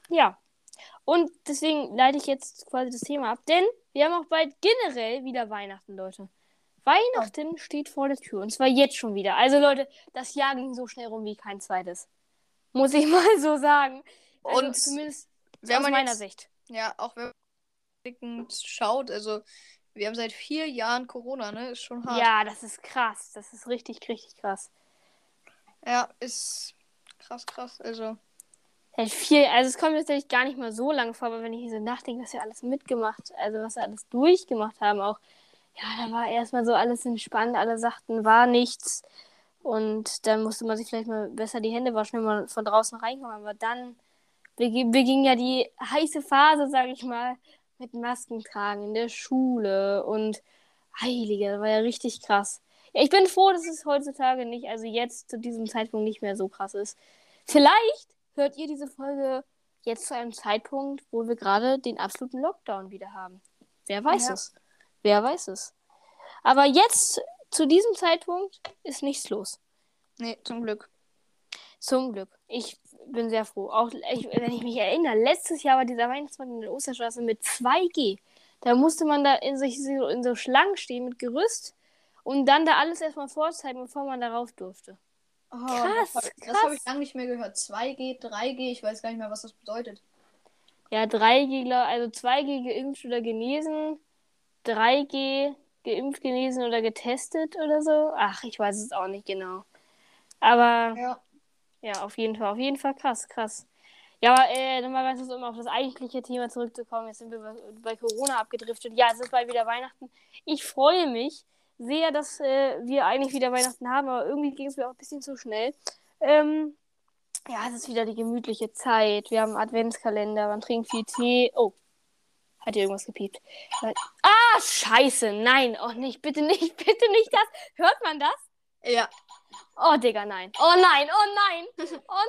Ja. Und deswegen leite ich jetzt quasi das Thema ab, denn wir haben auch bald generell wieder Weihnachten, Leute. Weihnachten steht vor der Tür und zwar jetzt schon wieder. Also Leute, das Jahr ging so schnell rum wie kein zweites. Muss ich *laughs* mal so sagen. Also Und zumindest aus meiner jetzt- Sicht. Ja, auch wenn man schaut, also wir haben seit vier Jahren Corona, ne? Ist schon hart. Ja, das ist krass. Das ist richtig, richtig krass. Ja, ist krass, krass. Also. Seit viel, also es kommt tatsächlich gar nicht mal so lange vor, aber wenn ich so nachdenke, was wir alles mitgemacht, also was wir alles durchgemacht haben, auch, ja, da war erstmal so alles entspannt, alle sagten, war nichts. Und dann musste man sich vielleicht mal besser die Hände waschen, wenn man von draußen reinkommt. Aber dann begi- beging ja die heiße Phase, sag ich mal, mit Masken tragen in der Schule und Heilige, das war ja richtig krass. Ja, ich bin froh, dass es heutzutage nicht, also jetzt zu diesem Zeitpunkt nicht mehr so krass ist. Vielleicht hört ihr diese Folge jetzt zu einem Zeitpunkt, wo wir gerade den absoluten Lockdown wieder haben. Wer weiß Ja. es? Wer weiß es? Aber jetzt, zu diesem Zeitpunkt, ist nichts los. Nee, zum Glück. Zum Glück. Ich bin sehr froh. Auch ich, wenn ich mich erinnere, letztes Jahr war dieser Weihnachtsmarkt in der Osterstraße mit 2G. Da musste man da in, sich so, in so Schlangen stehen mit Gerüst und dann da alles erstmal vorzeigen, bevor man darauf durfte. Oh, Krass, das habe krass. hab ich lange nicht mehr gehört. 2G, 3G, ich weiß gar nicht mehr, was das bedeutet. Ja, 3G, glaub- also 2G geimpft oder genesen, 3G geimpft, genesen oder getestet oder so. Ach, ich weiß es auch nicht genau. Aber Ja. ja, auf jeden Fall, auf jeden Fall krass, krass. Ja, aber äh, nochmal ganz kurz, um auf das eigentliche Thema zurückzukommen. Jetzt sind wir bei Corona abgedriftet. Ja, es ist bald wieder Weihnachten. Ich freue mich sehr, dass äh, wir eigentlich wieder Weihnachten haben, aber irgendwie ging es mir auch ein bisschen zu schnell. Ähm, ja, es ist wieder die gemütliche Zeit. Wir haben einen Adventskalender, man trinkt viel Tee. Oh, hat hier irgendwas gepiept? Ah, scheiße, nein, oh nicht, bitte nicht, *laughs* bitte nicht das. Hört man das? Ja. Oh, Digga, nein. Oh nein, oh nein. *laughs* Oh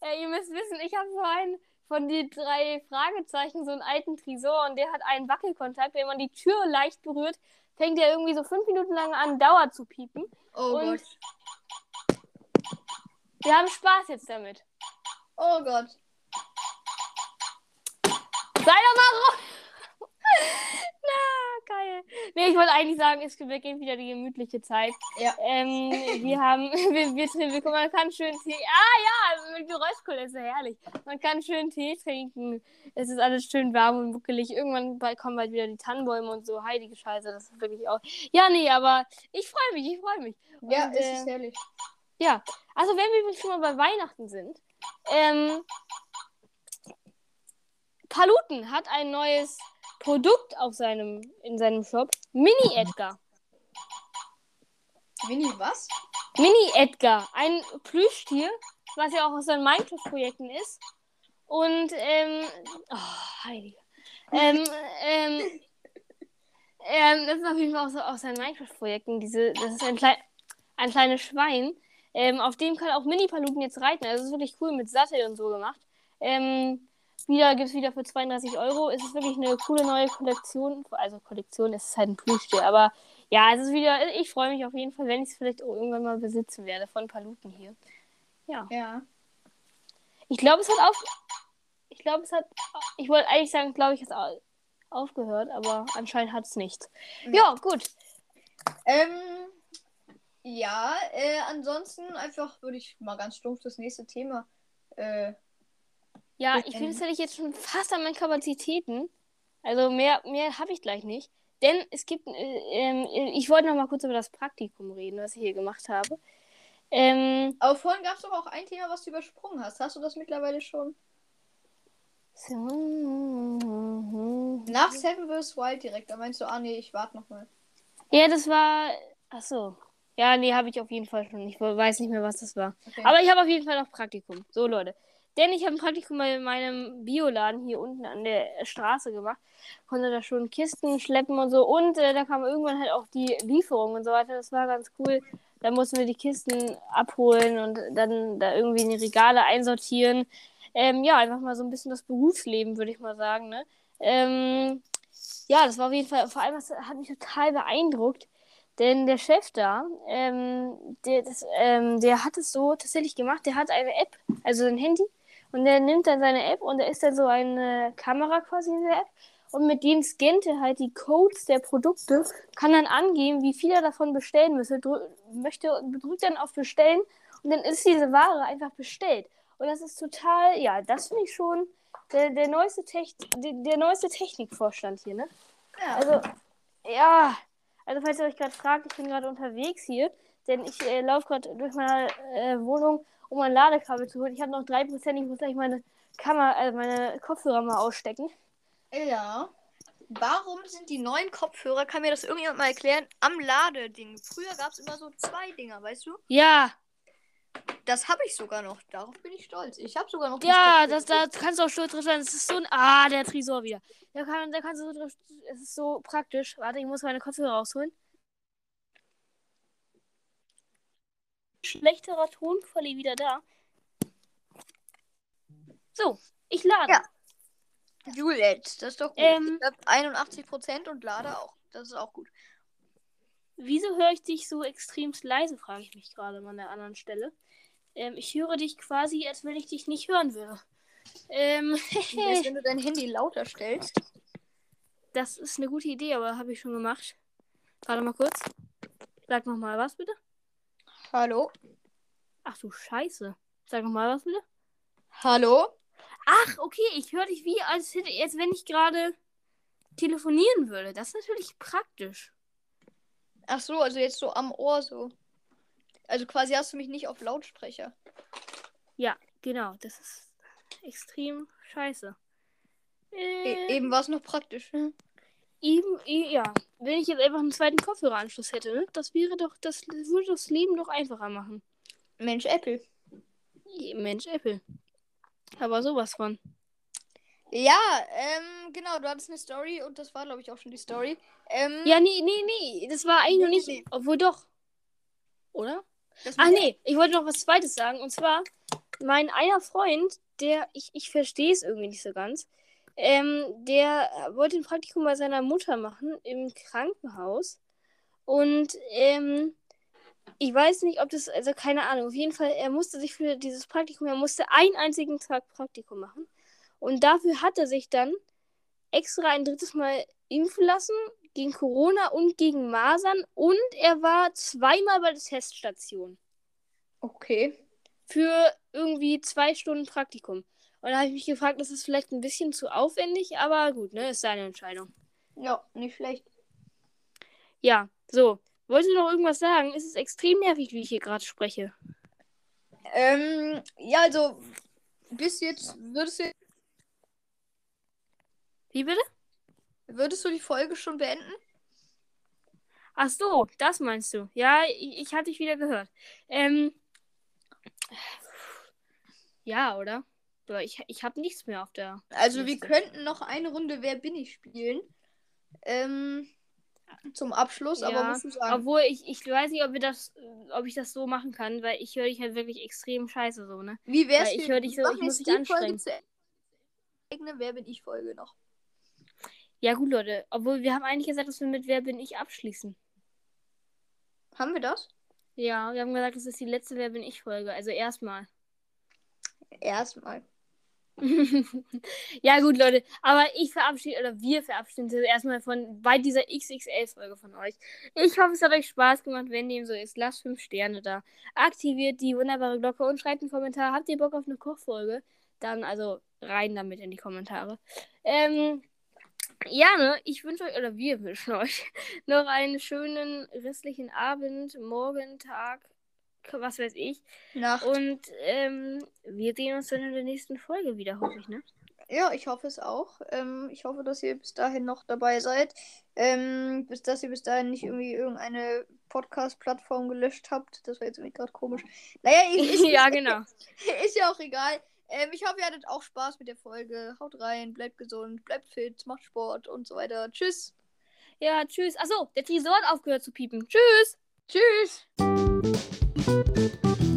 nein. Äh, ihr müsst wissen, ich habe so einen von die drei Fragezeichen, so einen alten Tresor und der hat einen Wackelkontakt. Wenn man die Tür leicht berührt, fängt der irgendwie so fünf Minuten lang an, Dauer zu piepen. Oh Und- Gott. Wir haben Spaß jetzt damit. Oh Gott. Sei doch mal raus. *laughs* Na, geil. Nee, ich wollte eigentlich sagen, es beginnt wieder die gemütliche Zeit. Ja. Ähm, wir haben, *laughs* wir, wir, wir, man kann schön Tee, ah ja, mit Geräuschkulisse, herrlich. Man kann schön Tee trinken. Es ist alles schön warm und muckelig. Irgendwann bald kommen bald wieder die Tannenbäume und so. Heilige Scheiße, das ist wirklich auch. Ja, nee, aber ich freue mich, ich freue mich. Ja, Und, es äh, ist herrlich. Ja, also wenn wir übrigens schon mal bei Weihnachten sind, ähm, Paluten hat ein neues Produkt auf seinem, in seinem Shop. Mini Edgar. Mini was? Mini Edgar, ein Plüschtier, was ja auch aus seinen Minecraft-Projekten ist. Und, ähm, oh, heilige. Ähm, ähm, ähm, das ist auf jeden Fall auch so aus seinen Minecraft-Projekten. Diese, das ist ein, klei ein kleines Schwein. Ähm, auf dem kann auch Mini-Paluten jetzt reiten. Also, das ist wirklich cool mit Sattel und so gemacht. Ähm, wieder gibt es wieder für 32 Euro. Es ist wirklich eine coole neue Kollektion. Also, Kollektion ist halt ein Plüschtier. Aber ja, es ist wieder. Ich freue mich auf jeden Fall, wenn ich es vielleicht auch irgendwann mal besitzen werde von Paluten hier. Ja. Ja. Ich glaube, es hat auf. Ich glaube, es hat. Ich wollte eigentlich sagen, glaube ich, es hat aufgehört, aber anscheinend hat es nicht. Ja, ja gut. Ähm, ja, äh, ansonsten einfach würde ich mal ganz stumpf das nächste Thema. Äh, ja, ich finde, das hätte ich jetzt schon fast an meinen Kapazitäten. Also mehr, mehr habe ich gleich nicht. Denn es gibt, äh, äh, ich wollte noch mal kurz über das Praktikum reden, was ich hier gemacht habe. Ähm, Aber vorhin gab es doch auch ein Thema, was du übersprungen hast. Hast du das mittlerweile schon? So. Nach Seven vs. Wild direkt. Da meinst du, ah nee, ich warte noch mal. Ja, das war. Ach so. Ja, nee, habe ich auf jeden Fall schon. Ich weiß nicht mehr, was das war. Okay. Aber ich habe auf jeden Fall noch Praktikum. So, Leute. Denn ich habe ein Praktikum bei meinem Bioladen hier unten an der Straße gemacht. Konnte da schon Kisten schleppen und so. Und äh, da kam irgendwann halt auch die Lieferung und so weiter. Das war ganz cool. Da mussten wir die Kisten abholen und dann da irgendwie in die Regale einsortieren. Ähm, ja, einfach mal so ein bisschen das Berufsleben, würde ich mal sagen. Ne? Ähm, ja, das war auf jeden Fall, vor allem, das hat mich total beeindruckt. Denn der Chef da, ähm, der, das, ähm, der hat es so tatsächlich gemacht. Der hat eine App, also ein Handy, und der nimmt dann seine App und da ist dann so eine Kamera quasi in der App. Und mit dem scannt er halt die Codes der Produkte, kann dann angeben, wie viel er davon bestellen müsse, möchte, drückt dann auf Bestellen und dann ist diese Ware einfach bestellt. Und das ist total, ja, das finde ich schon der, der, neueste Tech, der, der neueste Technikvorstand hier, ne? Ja. Also, ja, also falls ihr euch gerade fragt, ich bin gerade unterwegs hier, denn ich äh, laufe gerade durch meine äh, Wohnung, um ein Ladekabel zu holen. Ich habe noch 3%, ich muss gleich meine Kamera, also meine Kopfhörer mal ausstecken. Ja. Warum sind die neuen Kopfhörer, kann mir das irgendjemand mal erklären, am Ladeding? Früher gab es immer so zwei Dinger, weißt du? Ja. Das habe ich sogar noch. Darauf bin ich stolz. Ich habe sogar noch. Ja, das, da kannst du auch stolz drauf sein. Es ist so ein. Ah, der Tresor wieder. Da, kann, da kannst du so. Es ist so praktisch. Warte, ich muss meine Kopfhörer rausholen. Schlechterer Tonqualität wieder da. So, ich lade. Ja. Juliet, das ist doch gut. Ähm, ich habe 81% und lade auch. Das ist auch gut. Wieso höre ich dich so extremst leise, frage ich mich gerade an der anderen Stelle. Ähm, ich höre dich quasi, als wenn ich dich nicht hören würde. Ähm, Jetzt, *laughs* wenn du dein Handy lauter stellst. Das ist eine gute Idee, aber habe ich schon gemacht. Warte mal kurz. Sag nochmal was, bitte. Hallo? Ach du Scheiße. Sag nochmal was, bitte. Hallo? Ach, okay, ich höre dich wie, als, hätte, als wenn ich gerade telefonieren würde. Das ist natürlich praktisch. Ach so, also jetzt so am Ohr so. Also quasi hast du mich nicht auf Lautsprecher. Ja, genau. Das ist extrem scheiße. E äh, eben war es noch praktisch. Hm? Eben, e ja. Wenn ich jetzt einfach einen zweiten Kopfhöreranschluss hätte, ne? das wäre doch, das würde das Leben doch einfacher machen. Mensch, Apple. Mensch, Apple. Aber sowas von. Ja, ähm, genau, du hattest eine Story und das war, glaube ich, auch schon die Story. Ähm, ja, nee, nee, nee, das war eigentlich nee, noch nicht. Nee. Obwohl doch. Oder? Ach nee, ich wollte noch was Zweites sagen. Und zwar, mein einer Freund, der, ich, ich verstehe es irgendwie nicht so ganz, ähm, der wollte ein Praktikum bei seiner Mutter machen im Krankenhaus. Und, ähm, ich weiß nicht, ob das, also keine Ahnung, auf jeden Fall, er musste sich für dieses Praktikum, er musste einen einzigen Tag Praktikum machen. Und dafür hat er sich dann extra ein drittes Mal impfen lassen gegen Corona und gegen Masern und er war zweimal bei der Teststation. Okay. Für irgendwie zwei Stunden Praktikum. Und da habe ich mich gefragt, das ist vielleicht ein bisschen zu aufwendig, aber gut, ne, ist seine Entscheidung. Ja, nicht schlecht. Ja, so. Wollt ihr noch irgendwas sagen? Es ist extrem nervig, wie ich hier gerade spreche. Ähm, ja, also, bis jetzt würdest du wie bitte? Würdest du die Folge schon beenden? Ach so, das meinst du. Ja, ich, ich hatte dich wieder gehört. Ähm, ja, oder? Ich, ich habe nichts mehr auf der. Also Liste. wir könnten noch eine Runde Wer bin ich spielen. Ähm, zum Abschluss, ja, aber musst du sagen. Obwohl ich, ich weiß nicht, ob, wir das, ob ich das so machen kann, weil ich höre dich halt wirklich extrem scheiße so, ne? Wie wär's weil ich höre dich so, ich muss dich anstrengen. Zu eigene Wer bin ich Folge noch. Ja gut, Leute, obwohl wir haben eigentlich gesagt, dass wir mit Wer bin ich abschließen. Haben wir das? Ja, wir haben gesagt, das ist die letzte Wer bin ich Folge, also erstmal. Erstmal. *laughs* ja, gut, Leute. Aber ich verabschiede, oder wir verabschieden uns erstmal von bei dieser XXL-Folge von euch. Ich hoffe, es hat euch Spaß gemacht. Wenn dem so ist, lasst 5 Sterne da. Aktiviert die wunderbare Glocke und schreibt einen Kommentar. Habt ihr Bock auf eine Kochfolge? Dann also rein damit in die Kommentare. Ähm, ja, ne, ich wünsche euch, oder wir wünschen euch *laughs* noch einen schönen restlichen Abend, Morgen, Tag, was weiß ich. Nacht. Und ähm, wir sehen uns dann in der nächsten Folge wieder, hoffe ich, ne? Ja, ich hoffe es auch. Ähm, ich hoffe, dass ihr bis dahin noch dabei seid. Ähm, bis dass ihr bis dahin nicht irgendwie irgendeine Podcast-Plattform gelöscht habt. Das war jetzt irgendwie gerade komisch. Naja, ist, *laughs* ja, genau. *laughs* ist ja auch egal. Ähm, ich hoffe, ihr hattet auch Spaß mit der Folge. Haut rein, bleibt gesund, bleibt fit, macht Sport und so weiter. Tschüss. Ja, tschüss. Achso, der Tresor hat aufgehört zu piepen. Tschüss. Tschüss. Thank you.